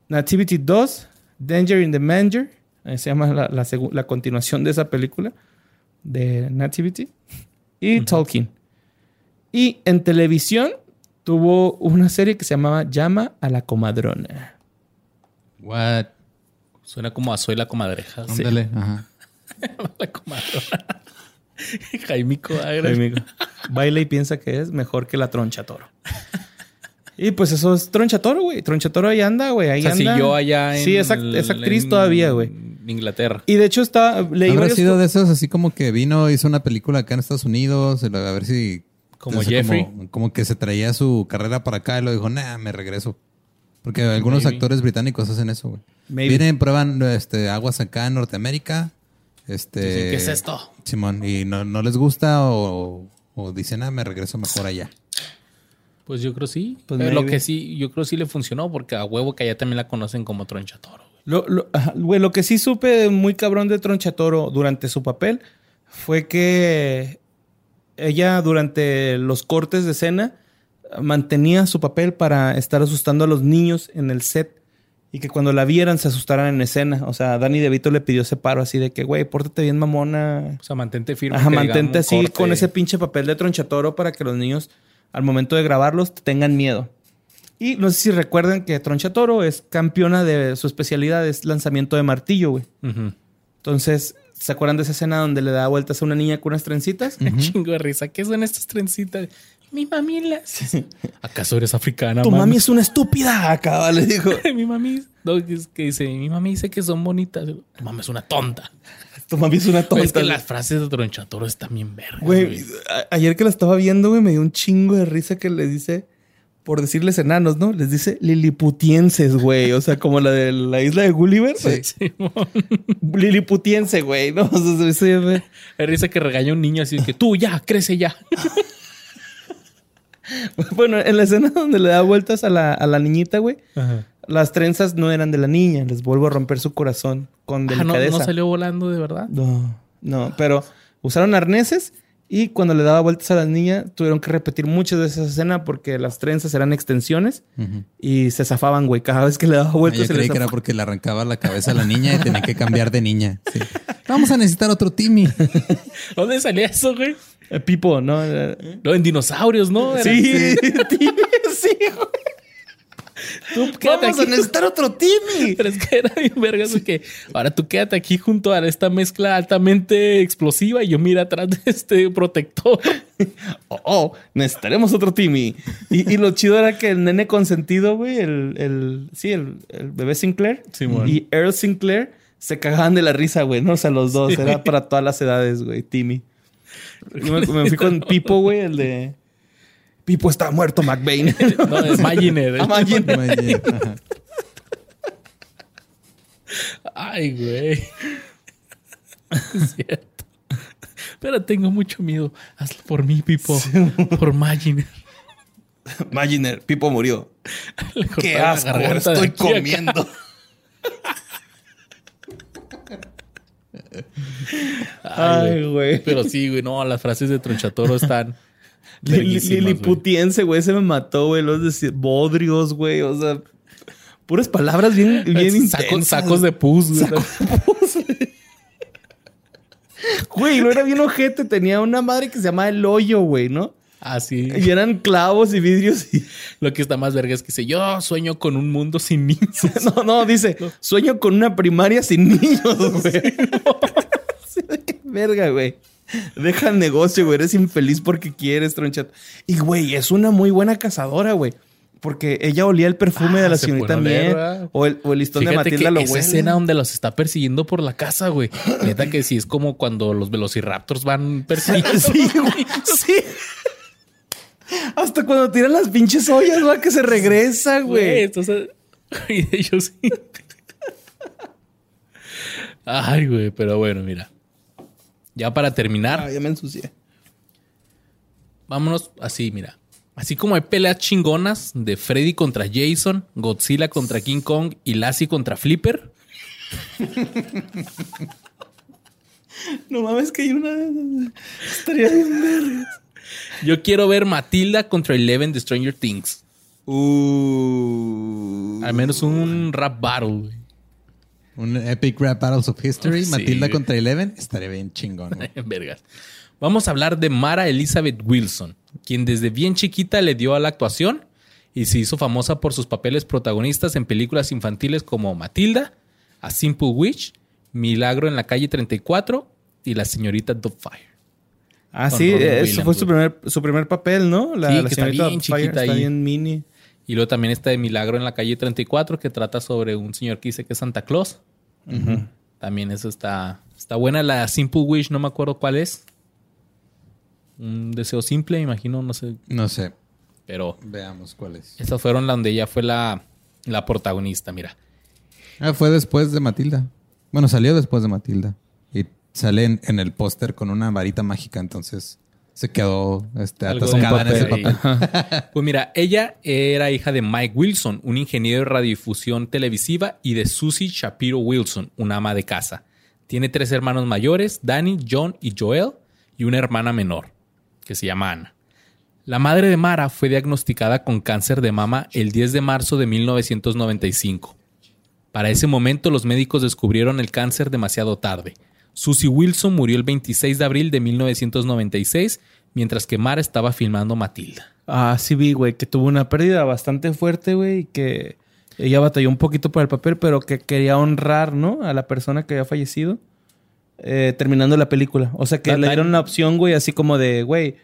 Nativity 2, Danger in the Manger, eh, se llama la, la segu- la continuación de esa película de Nativity, y Tolkien. Y en televisión tuvo una serie que se llamaba Llama a la comadrona. What? Suena como a Soy la comadreja. Sí. Ándale, ajá. la comadrona. Jaimico Agra. Amigo. Baila y piensa que es mejor que la troncha toro. Y pues eso es troncha toro, güey. Troncha toro ahí anda, güey. Ahí O sea, anda. siguió allá en... Sí, es, act- es actriz en todavía, güey. Inglaterra. Y de hecho está... Leí Habrá sido de esos así como que vino, hizo una película acá en Estados Unidos, a ver si... Como o sea, Jeffrey. Como, como que se traía su carrera para acá y lo dijo, nah, me regreso. Porque algunos Maybe. actores británicos hacen eso, güey. Maybe. Vienen, prueban este, aguas acá en Norteamérica. Este, Dicen, ¿qué es esto? Simón, y no, no les gusta o, o dicen, ah, me regreso mejor allá. Pues yo creo sí. Pues Pero lo que sí, yo creo sí le funcionó porque a huevo que allá también la conocen como Troncha Toro. güey. Lo, lo- güey, lo que sí supe muy cabrón de Troncha Toro durante su papel fue que ella durante los cortes de escena mantenía su papel para estar asustando a los niños en el set y que cuando la vieran se asustaran en escena. O sea, Danny DeVito le pidió ese paro así de que, güey, pórtate bien mamona. O sea, mantente firme. Ajá, mantente así corte. con ese pinche papel de tronchatoro para que los niños al momento de grabarlos te tengan miedo. Y no sé si recuerdan que Tronchatoro es campeona de su especialidad, es lanzamiento de martillo, güey. Entonces, ¿se acuerdan de esa escena donde le da vueltas a una niña con unas trencitas? Un chingo de risa. ¿Qué son estas trencitas? Mi mami las... ¿Acaso eres africana, Tu mami? mami es una estúpida, acá, le dijo. mi mami... No, es- que dice, mi mami dice que son bonitas. Tu mami es una tonta. Mami es una tonta. es que las frases de Tronchatoro están bien vergas, Güey, ayer que la estaba viendo, güey, me dio un chingo de risa que le dice, por decirles enanos, ¿no? Les dice liliputienses, güey. O sea, como la de la isla de Gulliver. güey. Simón. Liliputiense, güey, ¿no? O sea, se me. Me risa que regaña a un niño así de que tú ya, crece ya. Bueno, en la escena donde le da vueltas a la, a la niñita, güey, Ajá. Las trenzas no eran de la niña. Les vuelvo a romper su corazón con Ah, no, delicadeza. no salió volando de verdad. No, no, pero usaron arneses y cuando le daba vueltas a la niña tuvieron que repetir muchas veces esa escena porque las trenzas eran extensiones y se zafaban, güey. Cada vez que le daba Ah, vueltas yo se creí que era porque le arrancaba la cabeza a la niña y tenía que cambiar de niña. Sí. Vamos a necesitar otro Timmy. ¿Dónde salía eso, güey? Eh, Pipo, ¿no? En dinosaurios, ¿no? Era- Sí, Timmy, sí, güey. Tú quédate Vamos a necesitar otro Timmy. Pero es que era bien vergas de que ahora tú quédate aquí junto a esta mezcla altamente explosiva y yo mira atrás de este protector. Oh, oh, necesitaremos otro Timmy. Y, y lo chido era que el nene consentido, güey, el, el, sí, el, el bebé Sinclair y Earl Sinclair se cagaban de la risa, güey, ¿no? O sea, los dos. Sí. Era para todas las edades, güey, Timmy. Yo me, me fui con Pipo, güey, el de... Pipo está muerto, McBain. No, es Maginer. Ah, Maginer. Ay, güey. Es cierto. Pero tengo mucho miedo. Hazlo por mí, Pipo. Por Maginer. Maginer, Pipo murió. Qué asco, estoy comiendo. Ay, Ay, güey. Pero sí, güey, no, las frases de Tronchatoro están. Liliputiense, güey, se me mató, güey. Los decir bodrios, güey. O sea, puras palabras bien, bien Sacos, intensas. sacos de pus, güey. Güey, no era bien ojete. Tenía una madre que se llamaba El Hoyo, güey, ¿no? Así. Y eran clavos y vidrios y... Lo que está más verga es que dice, yo sueño con un mundo sin niños. No, no, dice, sueño con una primaria sin niños, güey. Sí, qué verga, güey. Deja el negocio, güey. Eres infeliz porque quieres, tronchat. Y, güey, es una muy buena cazadora, güey. Porque ella olía el perfume Ah, de la se señorita Miel. O el, o el listón de Matilda que lo esa huele. escena donde los está persiguiendo por la casa, güey. Neta que sí es como cuando los velociraptors van persiguiendo. Sí, güey. Sí. Hasta cuando tiran las pinches ollas, va que se regresa, Güey, entonces... Y ellos sí. Ay, güey, pero bueno, mira. Ya para terminar, Ah, ya me ensucié. vámonos así, mira. Así como hay peleas chingonas de Freddy contra Jason, Godzilla contra King Kong y Lassie contra Flipper. No mames, que hay una. Estaría bien vergas. Yo quiero ver Matilda contra Eleven de Stranger Things. Uh. Al menos un rap battle, güey. Un Epic Rap Battles of History. Sí, Matilda contra Eleven. Estaría bien chingón. Vergas. Vamos a hablar de Mara Elizabeth Wilson. quien desde bien chiquita le dio a la actuación y se hizo famosa por sus papeles protagonistas en películas infantiles como Matilda, A Simple Witch, Milagro en la calle 34 y La señorita Doubtfire. Ah, sí, ese Williams, fue su primer, su primer papel, ¿no? La, Sí, la que está señorita bien chiquita está ahí. bien mini. Y luego también está de Milagro en la calle 34 que trata sobre un señor que dice que es Santa Claus. También eso está, está buena. La Simple Wish, no me acuerdo cuál es. Un deseo simple, imagino, no sé. No sé. Pero Veamos cuál es. estas fueron la donde ella fue la, la protagonista, mira. Ah, fue después de Matilda. Bueno, salió después de Matilda. Y sale en, en el póster con una varita mágica, entonces se quedó este, atascada en ese papel. Pues mira, ella era hija de Mike Wilson, un ingeniero de radiodifusión televisiva, y de Susie Shapiro Wilson, una ama de casa. Tiene tres hermanos mayores, Danny, John y Joel, y una hermana menor, que se llama Ana. La madre de Mara fue diagnosticada con cáncer de mama el 10 de marzo de 1995. Para ese momento los médicos descubrieron el cáncer demasiado tarde. Susie Wilson murió el 26 de abril de 1996, mientras que Mara estaba filmando Matilda. Ah, sí vi, güey, que tuvo una pérdida bastante fuerte, güey, y que ella batalló un poquito por el papel, pero que quería honrar, ¿no? A la persona que había fallecido eh, terminando la película. O sea, que Ta- le ta- dieron la opción, güey, así como de, güey,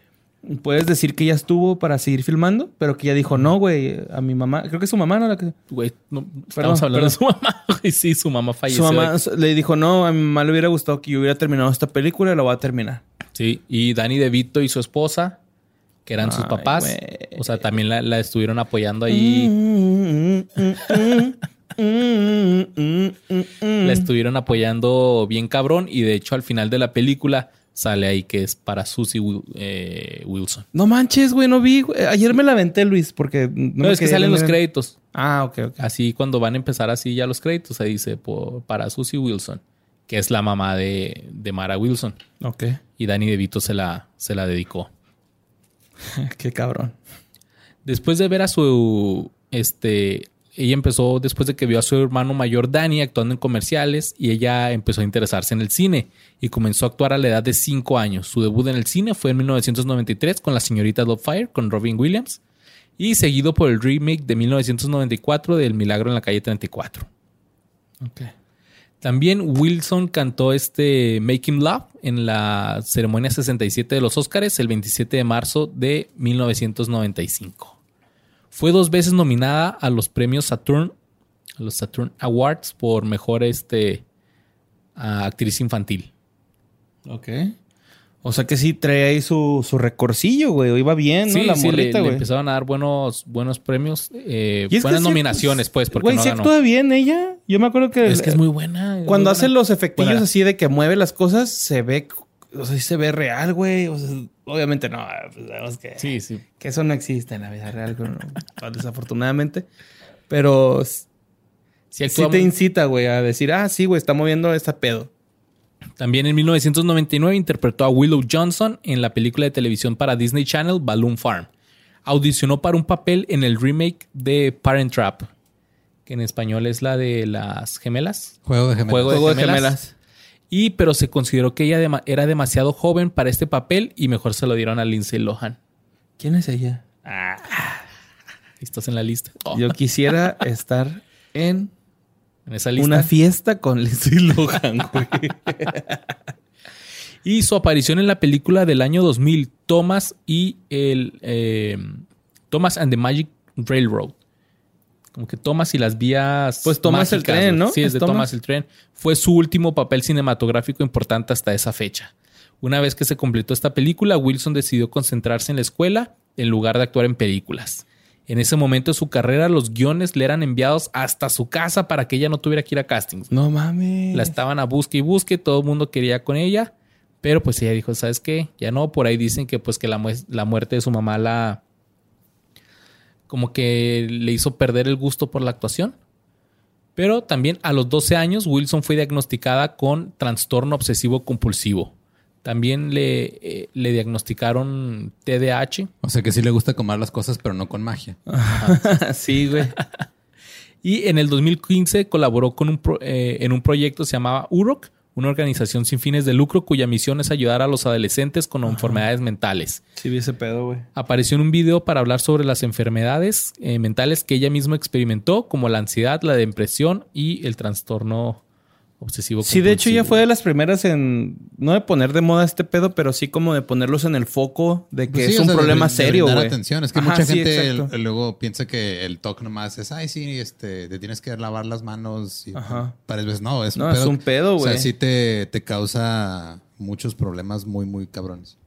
puedes decir que ya estuvo para seguir filmando, pero que ella dijo, no, güey, a mi mamá, creo que es su mamá, ¿no? La que, Güey, no, estamos hablando perdón. de su mamá. güey. sí, su mamá su falleció. mamá le dijo, no, a mi mamá le hubiera gustado que yo hubiera terminado esta película y la voy a terminar. Sí, y Danny DeVito y su esposa, que eran sus papás, güey. o sea, también la, la estuvieron apoyando ahí. La estuvieron apoyando bien cabrón. Y de hecho, al final de la película sale ahí que es para Susie eh, Wilson. No manches, güey, no vi. güey. Ayer me la aventé, Luis, porque no No, me es que salen los créditos. Ah, ok, ok. Así cuando van a empezar así ya los créditos, ahí dice por- para Susie Wilson, que es la mamá de, de Mara Wilson. Ok. Y Danny DeVito se la, se la dedicó. Qué cabrón. Después de ver a su. Este. Ella empezó, después de que vio a su hermano mayor Danny actuando en comerciales, y ella empezó a interesarse en el cine y comenzó a actuar a la edad de 5 años. Su debut en el cine fue en 1993 con La señorita Fire con Robin Williams y seguido por el remake de 1994 del Milagro en la calle 34. Ok. También Wilson cantó este Making Love en la ceremonia 67 de los Óscares el 27 de marzo de 1995. Fue dos veces nominada a los premios Saturn, a los Saturn Awards por mejor este, actriz infantil. Ok. O sea que sí trae ahí su, su recorcillo, güey. Iba bien, ¿no? Sí, la sí, le, morrita, le güey. empezaron a dar buenos, buenos premios, eh, buenas nominaciones, pues, porque Güey, no ganó. actúa bien ella. Yo me acuerdo que... Es que es muy buena. Cuando muy hace buena. los efectillos Buena. así de que mueve las cosas, se ve... O sea, se ve real, güey. O sea, obviamente no. Pues sabemos que, Sí, sí. que eso no existe en la vida real, ¿no? desafortunadamente. Pero Sí, sí te incita, güey, a decir, ah, sí, güey, está moviendo esta pedo. También en 1999 interpretó a Willow Johnson en la película de televisión para Disney Channel Balloon Farm. Audicionó para un papel en el remake de Parent Trap, que en español es la de las gemelas. Juego de gemelas. Juego de Juego de gemelas. gemelas. Y pero se consideró que ella era demasiado joven para este papel y mejor se lo dieron a Lindsay Lohan. ¿Quién es ella? ¿Estás en la lista? Oh, Yo quisiera estar en en esa lista. una fiesta con Lindsay Lohan, güey. Y su aparición en la película del año 2000, Thomas y el eh, Thomas and the Magic Railroad. Como que Thomas y las vías. Pues Thomas el tren. ¿no? Sí, es ¿Es de Thomas? Thomas el tren. Fue su último papel cinematográfico importante hasta esa fecha. Una vez que se completó esta película, Wilson decidió concentrarse en la escuela en lugar de actuar en películas. En ese momento de su carrera, los guiones le eran enviados hasta su casa para que ella no tuviera que ir a castings. No mames. La estaban a busque y busque, todo el mundo quería con ella, pero pues ella dijo, ¿sabes qué? Ya no, por ahí dicen que pues que la muerte de su mamá la... como que le hizo perder el gusto por la actuación. Pero también a los 12 años Wilson fue diagnosticada con trastorno obsesivo compulsivo. También le, eh, le diagnosticaron TDAH O sea que sí le gusta comer las cosas, pero no con magia. sí, güey. Y en el 2015 colaboró con un pro- eh, en un proyecto que se llamaba UROC, una organización sin fines de lucro cuya misión es ayudar a los adolescentes con enfermedades mentales. Sí, vi ese pedo, güey. Apareció en un video para hablar sobre las enfermedades eh, mentales que ella misma experimentó, como la ansiedad, la depresión y el trastorno obsesivo. Sí, de hecho ya fue de las primeras en, no de poner de moda este pedo, pero sí como de ponerlos en el foco de que Pues sí, es un sea, de problema de serio, güey. atención. Es que Ajá, mucha sí, gente luego piensa que el talk nomás es, ay, sí, este, te tienes que lavar las manos. Y, Ajá. Para veces no, es un No, pedo. es un pedo, O sea, güey. sí te, te causa muchos problemas muy, muy cabrones.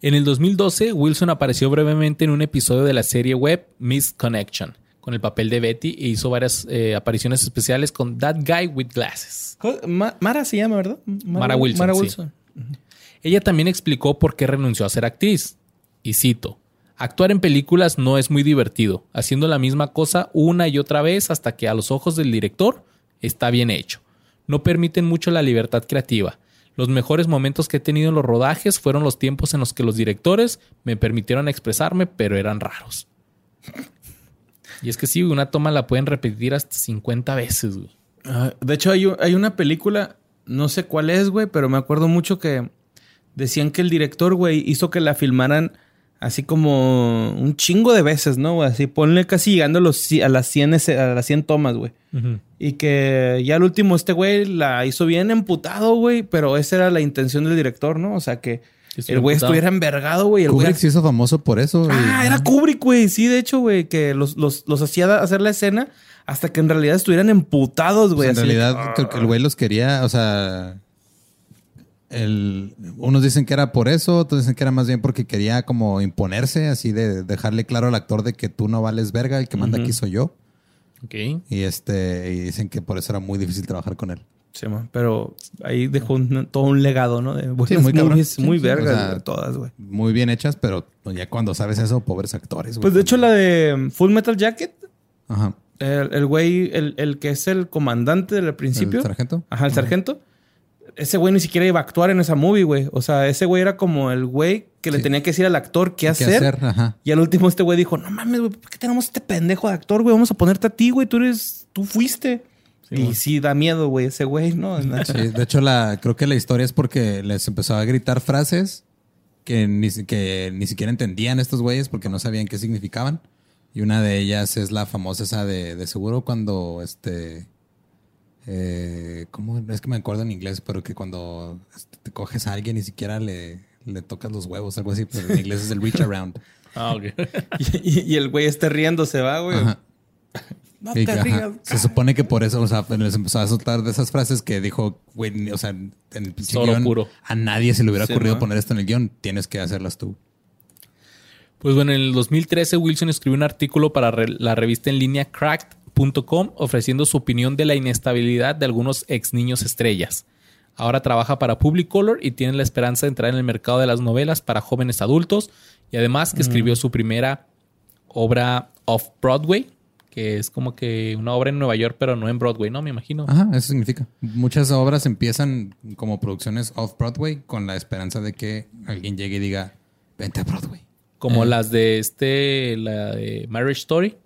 En el 2012, Wilson apareció brevemente en un episodio de la serie web Miss Connection con el papel de Betty e hizo varias eh, apariciones especiales con That Guy with Glasses. Ma- Mara se llama, ¿verdad? Mara Wilson, Mara sí. Wilson. Ella también explicó por qué renunció a ser actriz. Y cito, actuar en películas no es muy divertido, haciendo la misma cosa una y otra vez hasta que a los ojos del director está bien hecho. No permiten mucho la libertad creativa. Los mejores momentos que he tenido en los rodajes fueron los tiempos en los que los directores me permitieron expresarme, pero eran raros. Y es que sí, una toma la pueden repetir hasta 50 veces. güey. Ah, de hecho, hay, hay una película, no sé cuál es, güey, pero me acuerdo mucho que decían que el director, güey, hizo que la filmaran así como un chingo de veces, ¿no? güey? Así ponle casi llegando a, los, a, las 100, ese- a las 100 tomas, güey. Y que ya al último este güey la hizo bien emputado, güey, pero esa era la intención del director, ¿no? O sea, que el güey estuviera envergado, güey. El güey Kubrick se hizo famoso por eso. y- Ah, era Kubrick, güey. Sí, de hecho, güey, que los, los, los hacía hacer la escena hasta que en realidad estuvieran emputados, Pues güey. en realidad, creo que el güey los quería, o sea, el, unos dicen que era por eso, otros dicen que era más bien porque quería como imponerse, así de dejarle claro al actor de que tú no vales verga, el que manda aquí soy yo. Ok. Y este, y dicen que por eso era muy difícil trabajar con él. Sí, man, pero ahí dejó un- todo un legado, ¿no? De buenas muy cabrón. movies, Sí, muy sí, vergas, o sea, güey, todas, güey. Muy bien hechas, pero ya cuando sabes eso, pobres actores. güey. Pues de hecho la de Full Metal Jacket, Ajá. el güey, el, el que es el comandante del principio. ¿El sargento? Ajá, el sargento. Ese güey ni siquiera iba a actuar en esa movie, güey. O sea, ese güey era como el güey que le Sí. tenía que decir al actor qué, ¿Qué hacer. hacer? Ajá. Y al último este güey dijo, no mames, güey, ¿por qué tenemos este pendejo de actor, güey? Vamos a ponerte a ti, güey. Tú eres, tú fuiste. Y güey. sí da miedo, güey, ese güey, ¿no? Sí, de hecho, la, creo que la historia es porque les empezó a gritar frases que ni, que ni siquiera entendían estos güeyes porque no sabían qué significaban. Y una de ellas es la famosa esa de, de seguro cuando este. Eh, ¿Cómo? Es que me acuerdo en inglés, pero que cuando este, te coges a alguien ni siquiera le, le tocas los huevos, algo así, pero en inglés es el reach around. Ah, ok. y, y- y el güey esté riendo, se va, güey. Ajá. No Y te que, ajá, rías. Se supone que por eso, o sea, les empezó a soltar de esas frases que dijo, güey, o sea, en el pinche guion, puro. a nadie se le hubiera Sí, ocurrido ¿no? poner esto en el guion, tienes que hacerlas tú. Pues bueno, en el 2013 Wilson escribió un artículo para re- la revista en línea cracked.com ofreciendo su opinión de la inestabilidad de algunos ex niños estrellas. Ahora trabaja para Publicolor y tiene la esperanza de entrar en el mercado de las novelas para jóvenes adultos y además que escribió su primera obra off-Broadway, que es como que una obra en Nueva York pero no en Broadway, ¿no? Me imagino. Ajá, eso significa. Muchas obras empiezan como producciones off-Broadway con la esperanza de que alguien llegue y diga, vente a Broadway. Como Eh. las de este, la de Marriage Story,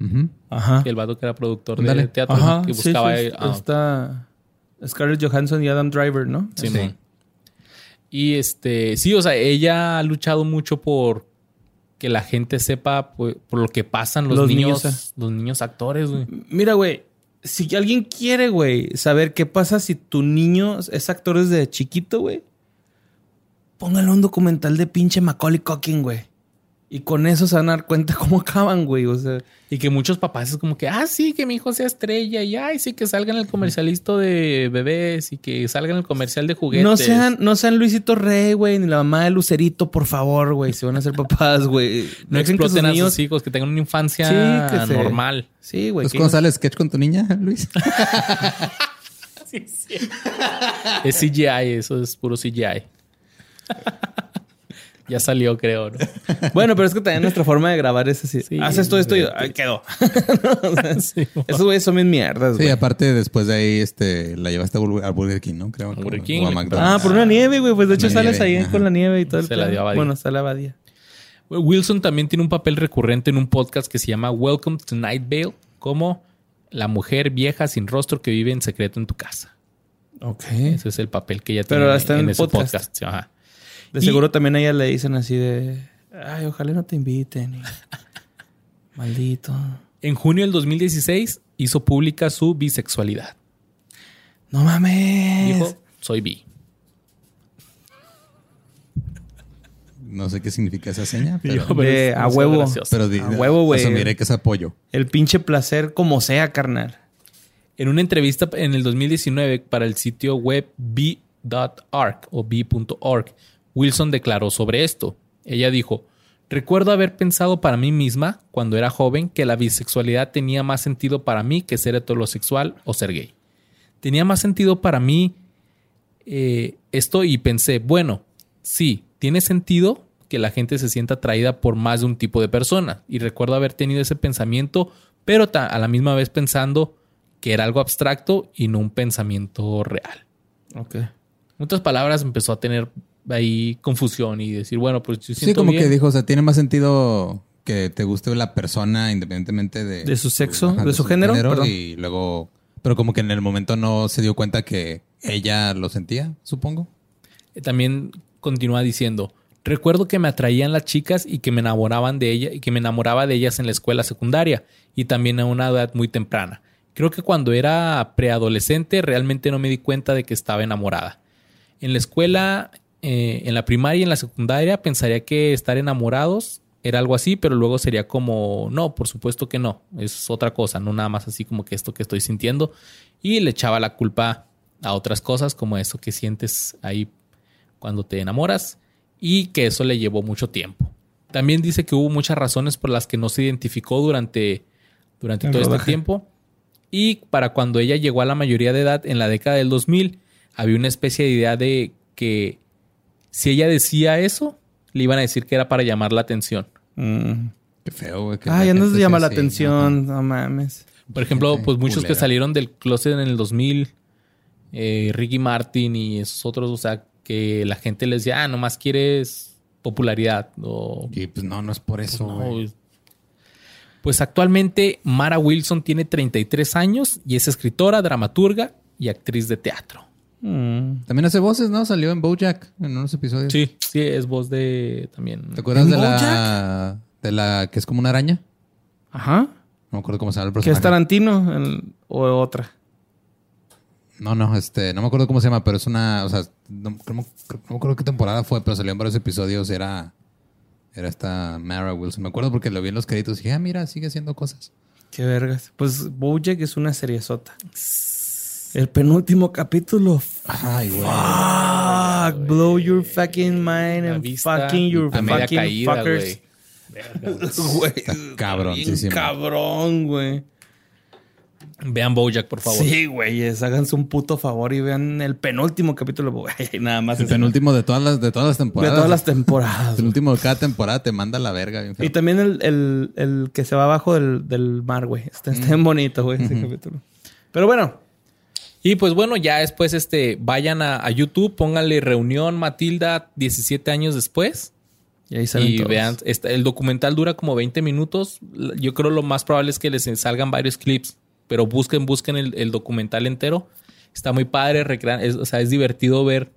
Ujú. Ajá. que el vato que era productor de teatro Ajá. que sí, buscaba... sí, ah, Está Scarlett Johansson y Adam Driver, ¿no? Sí, Sí. Y este, sí, o sea, ella ha luchado mucho por que la gente sepa pues, por lo que pasan los, Los niños, niños, los niños actores, güey. Mira, güey, si alguien quiere, güey, saber qué pasa si tu niño es actor desde chiquito, güey, póngale un documental de pinche Macaulay Culkin, güey. Y con eso se van a dar cuenta cómo acaban, güey. O sea, Y que muchos papás es como que, ah, sí, que mi hijo sea estrella y ay, sí, que salga en el comercialito de bebés y que salga en el comercial de juguetes. no sean, no sean Luisito Rey, güey, ni la mamá de Lucerito, por favor, güey. Si van a ser papás, güey. no Dejen que sus exploten a niños- sus hijos, que tengan una infancia Sí, que normal. Sí, güey. Entonces, que- ¿cómo sale sketch con tu niña, Luis? Es CGI, eso es puro CGI. Ya salió, creo, ¿no? Bueno, pero es que también nuestra forma de grabar es así. Sí, Haces todo esto y quedó. O sea, Sí, Esos güeyes son bien mierdas, Sí, güey. aparte después de ahí este, la llevaste a Burger, Burger King, ¿no? Creo. Burger o King, a le- McDonald's. Ah, por una nieve, güey. Pues de hecho Una sales nieve, ahí ajá. con la nieve y todo el Se la dio a Badía. Bueno, sale a Badía. Wilson también tiene un papel recurrente en un podcast que se llama Welcome to Night Vale, como la mujer vieja sin rostro que vive en secreto en tu casa. Ok. Ese es el papel que ella Pero tiene está en en el ese podcast. podcast. Ajá. De Y- seguro también a ella le dicen así de... Ay, ojalá no te inviten. y- Maldito. En junio del 2016 hizo pública su bisexualidad. No mames. Dijo, soy bi. No sé qué significa esa seña, pero, Yo, pero De es a huevo. pero di- A huevo, güey. asumiré que es apoyo. El pinche placer como sea, carnal. En una entrevista en el 2019 para el sitio web b.org o b.org, Wilson declaró sobre esto. Ella dijo, recuerdo haber pensado para mí misma, cuando era joven, que la bisexualidad tenía más sentido para mí que ser heterosexual o ser gay. Tenía más sentido para mí eh, esto y pensé, bueno, sí, tiene sentido que la gente se sienta atraída por más de un tipo de persona. Y recuerdo haber tenido ese pensamiento, pero a la misma vez pensando que era algo abstracto y no un pensamiento real. Ok. En otras palabras, empezó a tener ahí confusión y decir, bueno, pues yo Sí, siento como bien. que dijo, o sea, tiene más sentido que te guste la persona independientemente de... De su sexo, de su género, perdón. y luego... Pero como que en el momento no se dio cuenta que ella lo sentía, supongo. También continúa diciendo, recuerdo que me atraían las chicas y que me enamoraban de ella y que me enamoraba de ellas en la escuela secundaria y también a una edad muy temprana. Creo que cuando era preadolescente realmente no me di cuenta de que estaba enamorada. En la escuela, eh, en la primaria y en la secundaria pensaría que estar enamorados era algo así, pero luego sería como, no, por supuesto que no, es otra cosa, no nada más así como que esto que estoy sintiendo. Y le echaba la culpa a otras cosas como eso que sientes ahí cuando te enamoras y que eso le llevó mucho tiempo. También dice que hubo muchas razones por las que no se identificó durante, durante El todo este tiempo. Y para cuando ella llegó a la mayoría de edad en la década del 2000, había una especie de idea de que si ella decía eso, le iban a decir que era para llamar la atención. Mm. Qué feo, güey. que Ay, ya no se llama la así. atención. No mames. Por ejemplo, Gente pues muchos que salieron del closet en el 2000, eh, Ricky Martin y esos otros, o sea, que la gente les decía, ah, nomás quieres popularidad. O, Y pues no, no es por eso, no. Pues actualmente Mara Wilson tiene 33 años y es escritora, dramaturga y actriz de teatro. Mm. También hace voces, ¿no? Salió en BoJack en unos episodios. Sí, sí, es voz de también. ¿Te acuerdas ¿En de la, de la que es como una araña? Ajá. No me acuerdo cómo se llama el ¿Qué es personaje. Tarantino El- o otra? No, no, este, no me acuerdo cómo se llama, pero es una, o sea, no, no me- no me acuerdo qué temporada fue, pero salió en varios episodios, era, era esta Mara Wilson. Me acuerdo porque lo vi en los créditos y dije, ah, mira, sigue haciendo cosas. Qué vergas. Pues Bojack es una seriezota. El penúltimo capítulo. Ay, güey. Fuck. Blow your fucking mind and fucking your a media fucking caída, fuckers. güey. Bien Cabrón, güey. Vean Bojack, por favor. Sí, güeyes. Háganse un puto favor y vean el penúltimo capítulo. güey. Nada más. El penúltimo de todas las, de todas las de temporadas. todas las temporadas. El penúltimo de cada temporada te manda la verga. bien. Y también el, el- el que se va abajo del, del mar, güey. Está, está bien bonito, güey, ese capítulo. Pero bueno, Y pues bueno, ya después este, vayan a, a YouTube, pónganle reunión Matilda 17 años después. y ahí salen Y todos. vean, esta- el documental dura como 20 minutos. Yo creo lo más probable es que les salgan varios clips, pero busquen, busquen el, el documental entero. Está muy padre, recrean- es, o sea, es divertido ver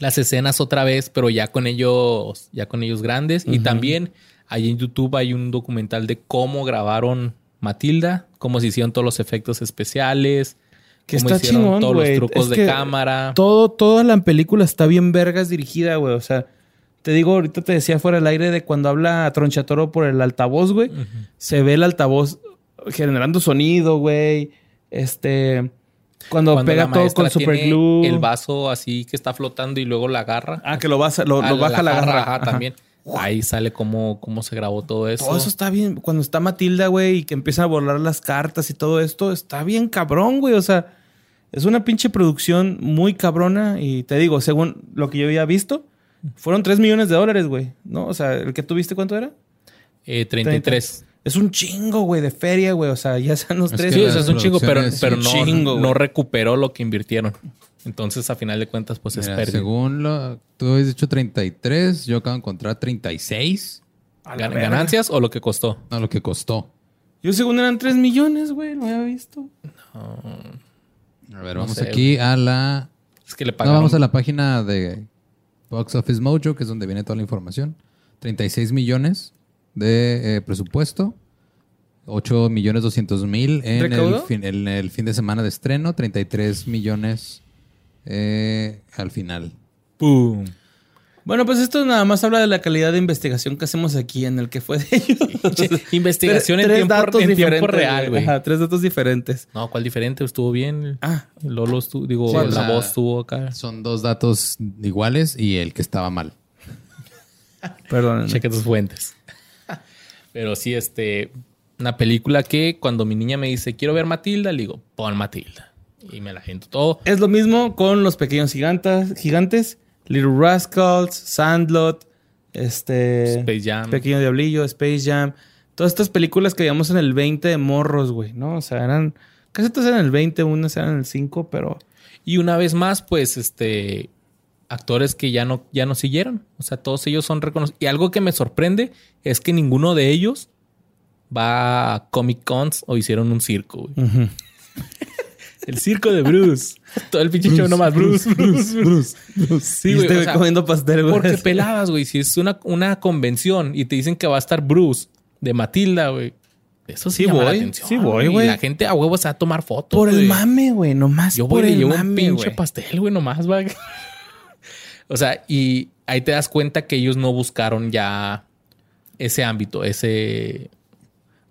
las escenas otra vez, pero ya con ellos, ya con ellos grandes. Y también ahí en YouTube hay un documental de cómo grabaron Matilda, cómo se hicieron todos los efectos especiales, Que está chingón, todos güey. los trucos Es de que cámara. Todo, toda la película está bien vergas dirigida, güey. O sea, te digo, ahorita te decía fuera del aire de cuando habla Tronchatoro por el altavoz, güey. Se ve el altavoz generando sonido, güey. Este. Cuando, Cuando pega la todo con super tiene glue. El vaso así que está flotando y luego la agarra. Ah, que lo, vas, lo, lo baja la garra. ajá, Ajá. Ahí sale cómo, cómo se grabó todo eso. Todo eso está bien. Cuando está Matilda, güey, y que empieza a volar las cartas y todo esto, está bien cabrón, güey. O sea, es una pinche producción muy cabrona. Y te digo, según lo que yo había visto, fueron 3 millones de dólares, güey. ¿No? O sea, el que tú viste, ¿cuánto era? Eh, 33. Es un chingo, güey, de feria, güey. O sea, ya sean los Es tres. Sí, o sea, es un chingo, pero, chingo, no recuperó lo que invirtieron. Entonces, a final de cuentas, pues es Mira, pérdida. según lo, tú habías dicho 33, yo acabo de encontrar 36. A la Gan- verga. ¿Ganancias o lo que costó? No, lo que costó. Yo según eran 3 millones, güey. Lo había visto. A ver, No vamos sé, aquí a la... Es que le No, pagaron. vamos a la página de Box Office Mojo, que es donde viene toda la información. 36 millones de eh, presupuesto. 8 millones 200 mil en el, ¿Recaudó? fin, en el fin de semana de estreno. 33 millones eh, al final. ¡Pum! Bueno, pues esto nada más habla de la calidad de investigación que hacemos aquí en el que fue de ellos. Investigación en tiempo- en tiempo diferentes, real, güey. Ajá, tres datos diferentes. No, ¿cuál diferente? Estuvo bien. Ah, Lolo estuvo, digo, Sí, o la sea, voz estuvo acá. Son dos datos iguales y el que estaba mal. perdón. Cheque tus fuentes. Pero sí, este, una película que cuando mi niña me dice, quiero ver Matilda, le digo, pon Matilda. Y me la gento todo. Es lo mismo con los pequeños gigantes, gigantes Little Rascals, Sandlot, este Space Jam. Pequeño Diablillo, Space Jam. Todas estas películas que veíamos en el 20 de morros, güey, ¿no? O sea, eran casi todas eran el 20, unas eran en el 5, pero Y una vez más, pues, este, actores que ya no, ya no siguieron. O sea, todos ellos son reconocidos. Y algo que me sorprende es que ninguno de ellos va a Comic Cons o hicieron un circo, güey. El circo de Bruce. Todo el pinche show nomás. Bruce, Bruce, Bruce. Sí, güey. sea, comiendo pastel, güey. porque pelabas, güey. Si es una, una convención y te dicen que va a estar Bruce de Matilda, güey. Eso sí, llama la voy, atención, sí voy, güey. Y la gente a huevo se va a tomar fotos. Por el mame, güey, nomás Yo por voy el llevo un mame, pinche pastel, güey, nomás, va. o sea, y ahí te das cuenta que ellos no buscaron ya ese ámbito, ese...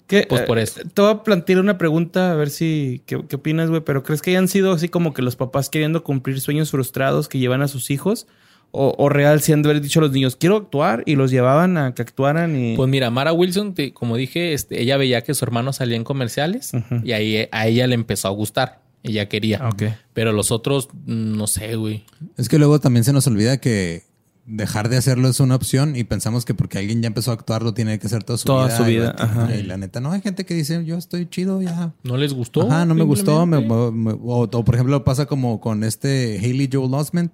¿Qué? Pues por Eh, eso. Te voy a plantear una pregunta, a ver si... ¿Qué, qué opinas, güey? ¿Pero crees que hayan sido así como que los papás queriendo cumplir sueños frustrados que llevan a sus hijos? ¿O, o real si han de haber dicho a los niños, quiero actuar? Y los llevaban a que actuaran y... Pues mira, Mara Wilson, te- como dije, este, ella veía que su hermano salía en comerciales y ahí a ella le empezó a gustar. Ella quería. Ah, ok. Pero los otros, no sé, güey. Es que luego también se nos olvida que dejar de hacerlo es una opción y pensamos que porque alguien ya empezó a actuar lo tiene que hacer toda su Toda vida. su y vida, va- ajá. Y la neta, no, hay gente que dice, yo estoy chido, ya. ¿No les gustó? Ajá, no me gustó. me- simplemente? me- o, o, por ejemplo pasa como con este Haley Joel Osment.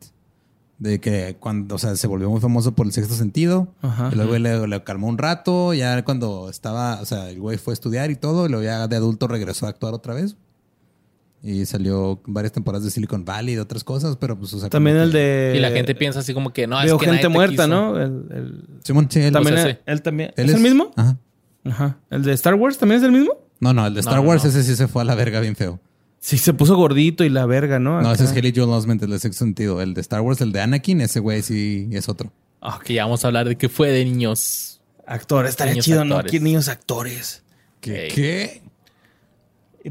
De que cuando, o sea, se volvió muy famoso por el sexto sentido. Ajá. y luego le, le calmó un rato. Ya cuando estaba, o sea, el güey fue a estudiar y todo. Y luego ya de adulto regresó a actuar otra vez. Y salió varias temporadas de Silicon Valley y de otras cosas. Pero pues, o sea. También el que- de... Y la gente piensa así como que no, es Veo que gente nadie te muerta, quiso. ¿no? El, el- Simón, sí, él- También pues, él, ese. él también... él ¿Es, el mismo? Ajá. Ajá. ¿El de Star Wars también es el mismo? No, no, el de Star No, no, Wars, no. ese sí se fue a la verga bien feo. Sí, se puso gordito y la verga, ¿no? No, Acá. ese es Haley Joel Osment, el de sexto sentido. El de Star Wars, el de Anakin, ese güey sí es otro. Ah, que ya vamos a hablar de qué fue de niños. Actor, estaría Niños chido, ¿no? actores. Aquí niños actores. ¿Qué? ¿Qué?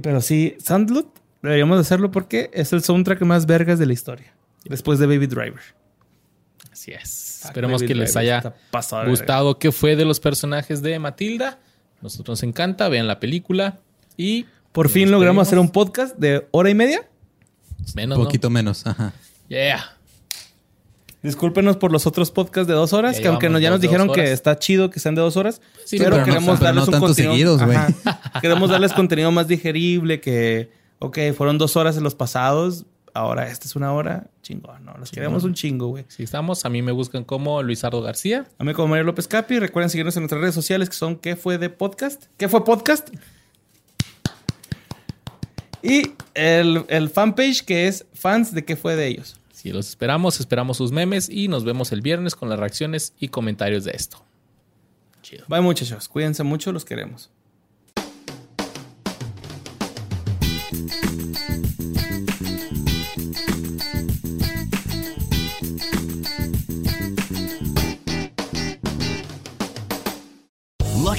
Pero sí, Sandlot deberíamos de hacerlo porque es el soundtrack más vergas de la historia. Después de Baby Driver. Así es. Esperemos Baby que les Driver haya pasado gustado qué fue de los personajes de Matilda. Nosotros nos encanta, vean la película y Por fin logramos hacer un podcast de hora y media. menos, Un ¿no? poquito menos, ajá. Yeah. Discúlpenos por los otros podcasts de dos horas, Ya que aunque nos- ya nos dijeron que está chido que sean de dos horas, Sí, pero, pero no- queremos pero darles no un contenido. seguidos, queremos darles contenido más digerible, que, ok, fueron dos horas en los pasados, ahora esta es una hora, chingón, ¿no? Los queremos un chingo, güey. Si estamos, a mí me buscan como Luisardo García. A mí como Mario López Capi, recuerden seguirnos en nuestras redes sociales que son ¿Qué fue de podcast? ¿Qué fue podcast? Y el, el fanpage que es fans de ¿Qué fue de ellos? Si los esperamos, esperamos sus memes y nos vemos el viernes con las reacciones y comentarios de esto. Chido. Bye muchachos, cuídense mucho, los queremos.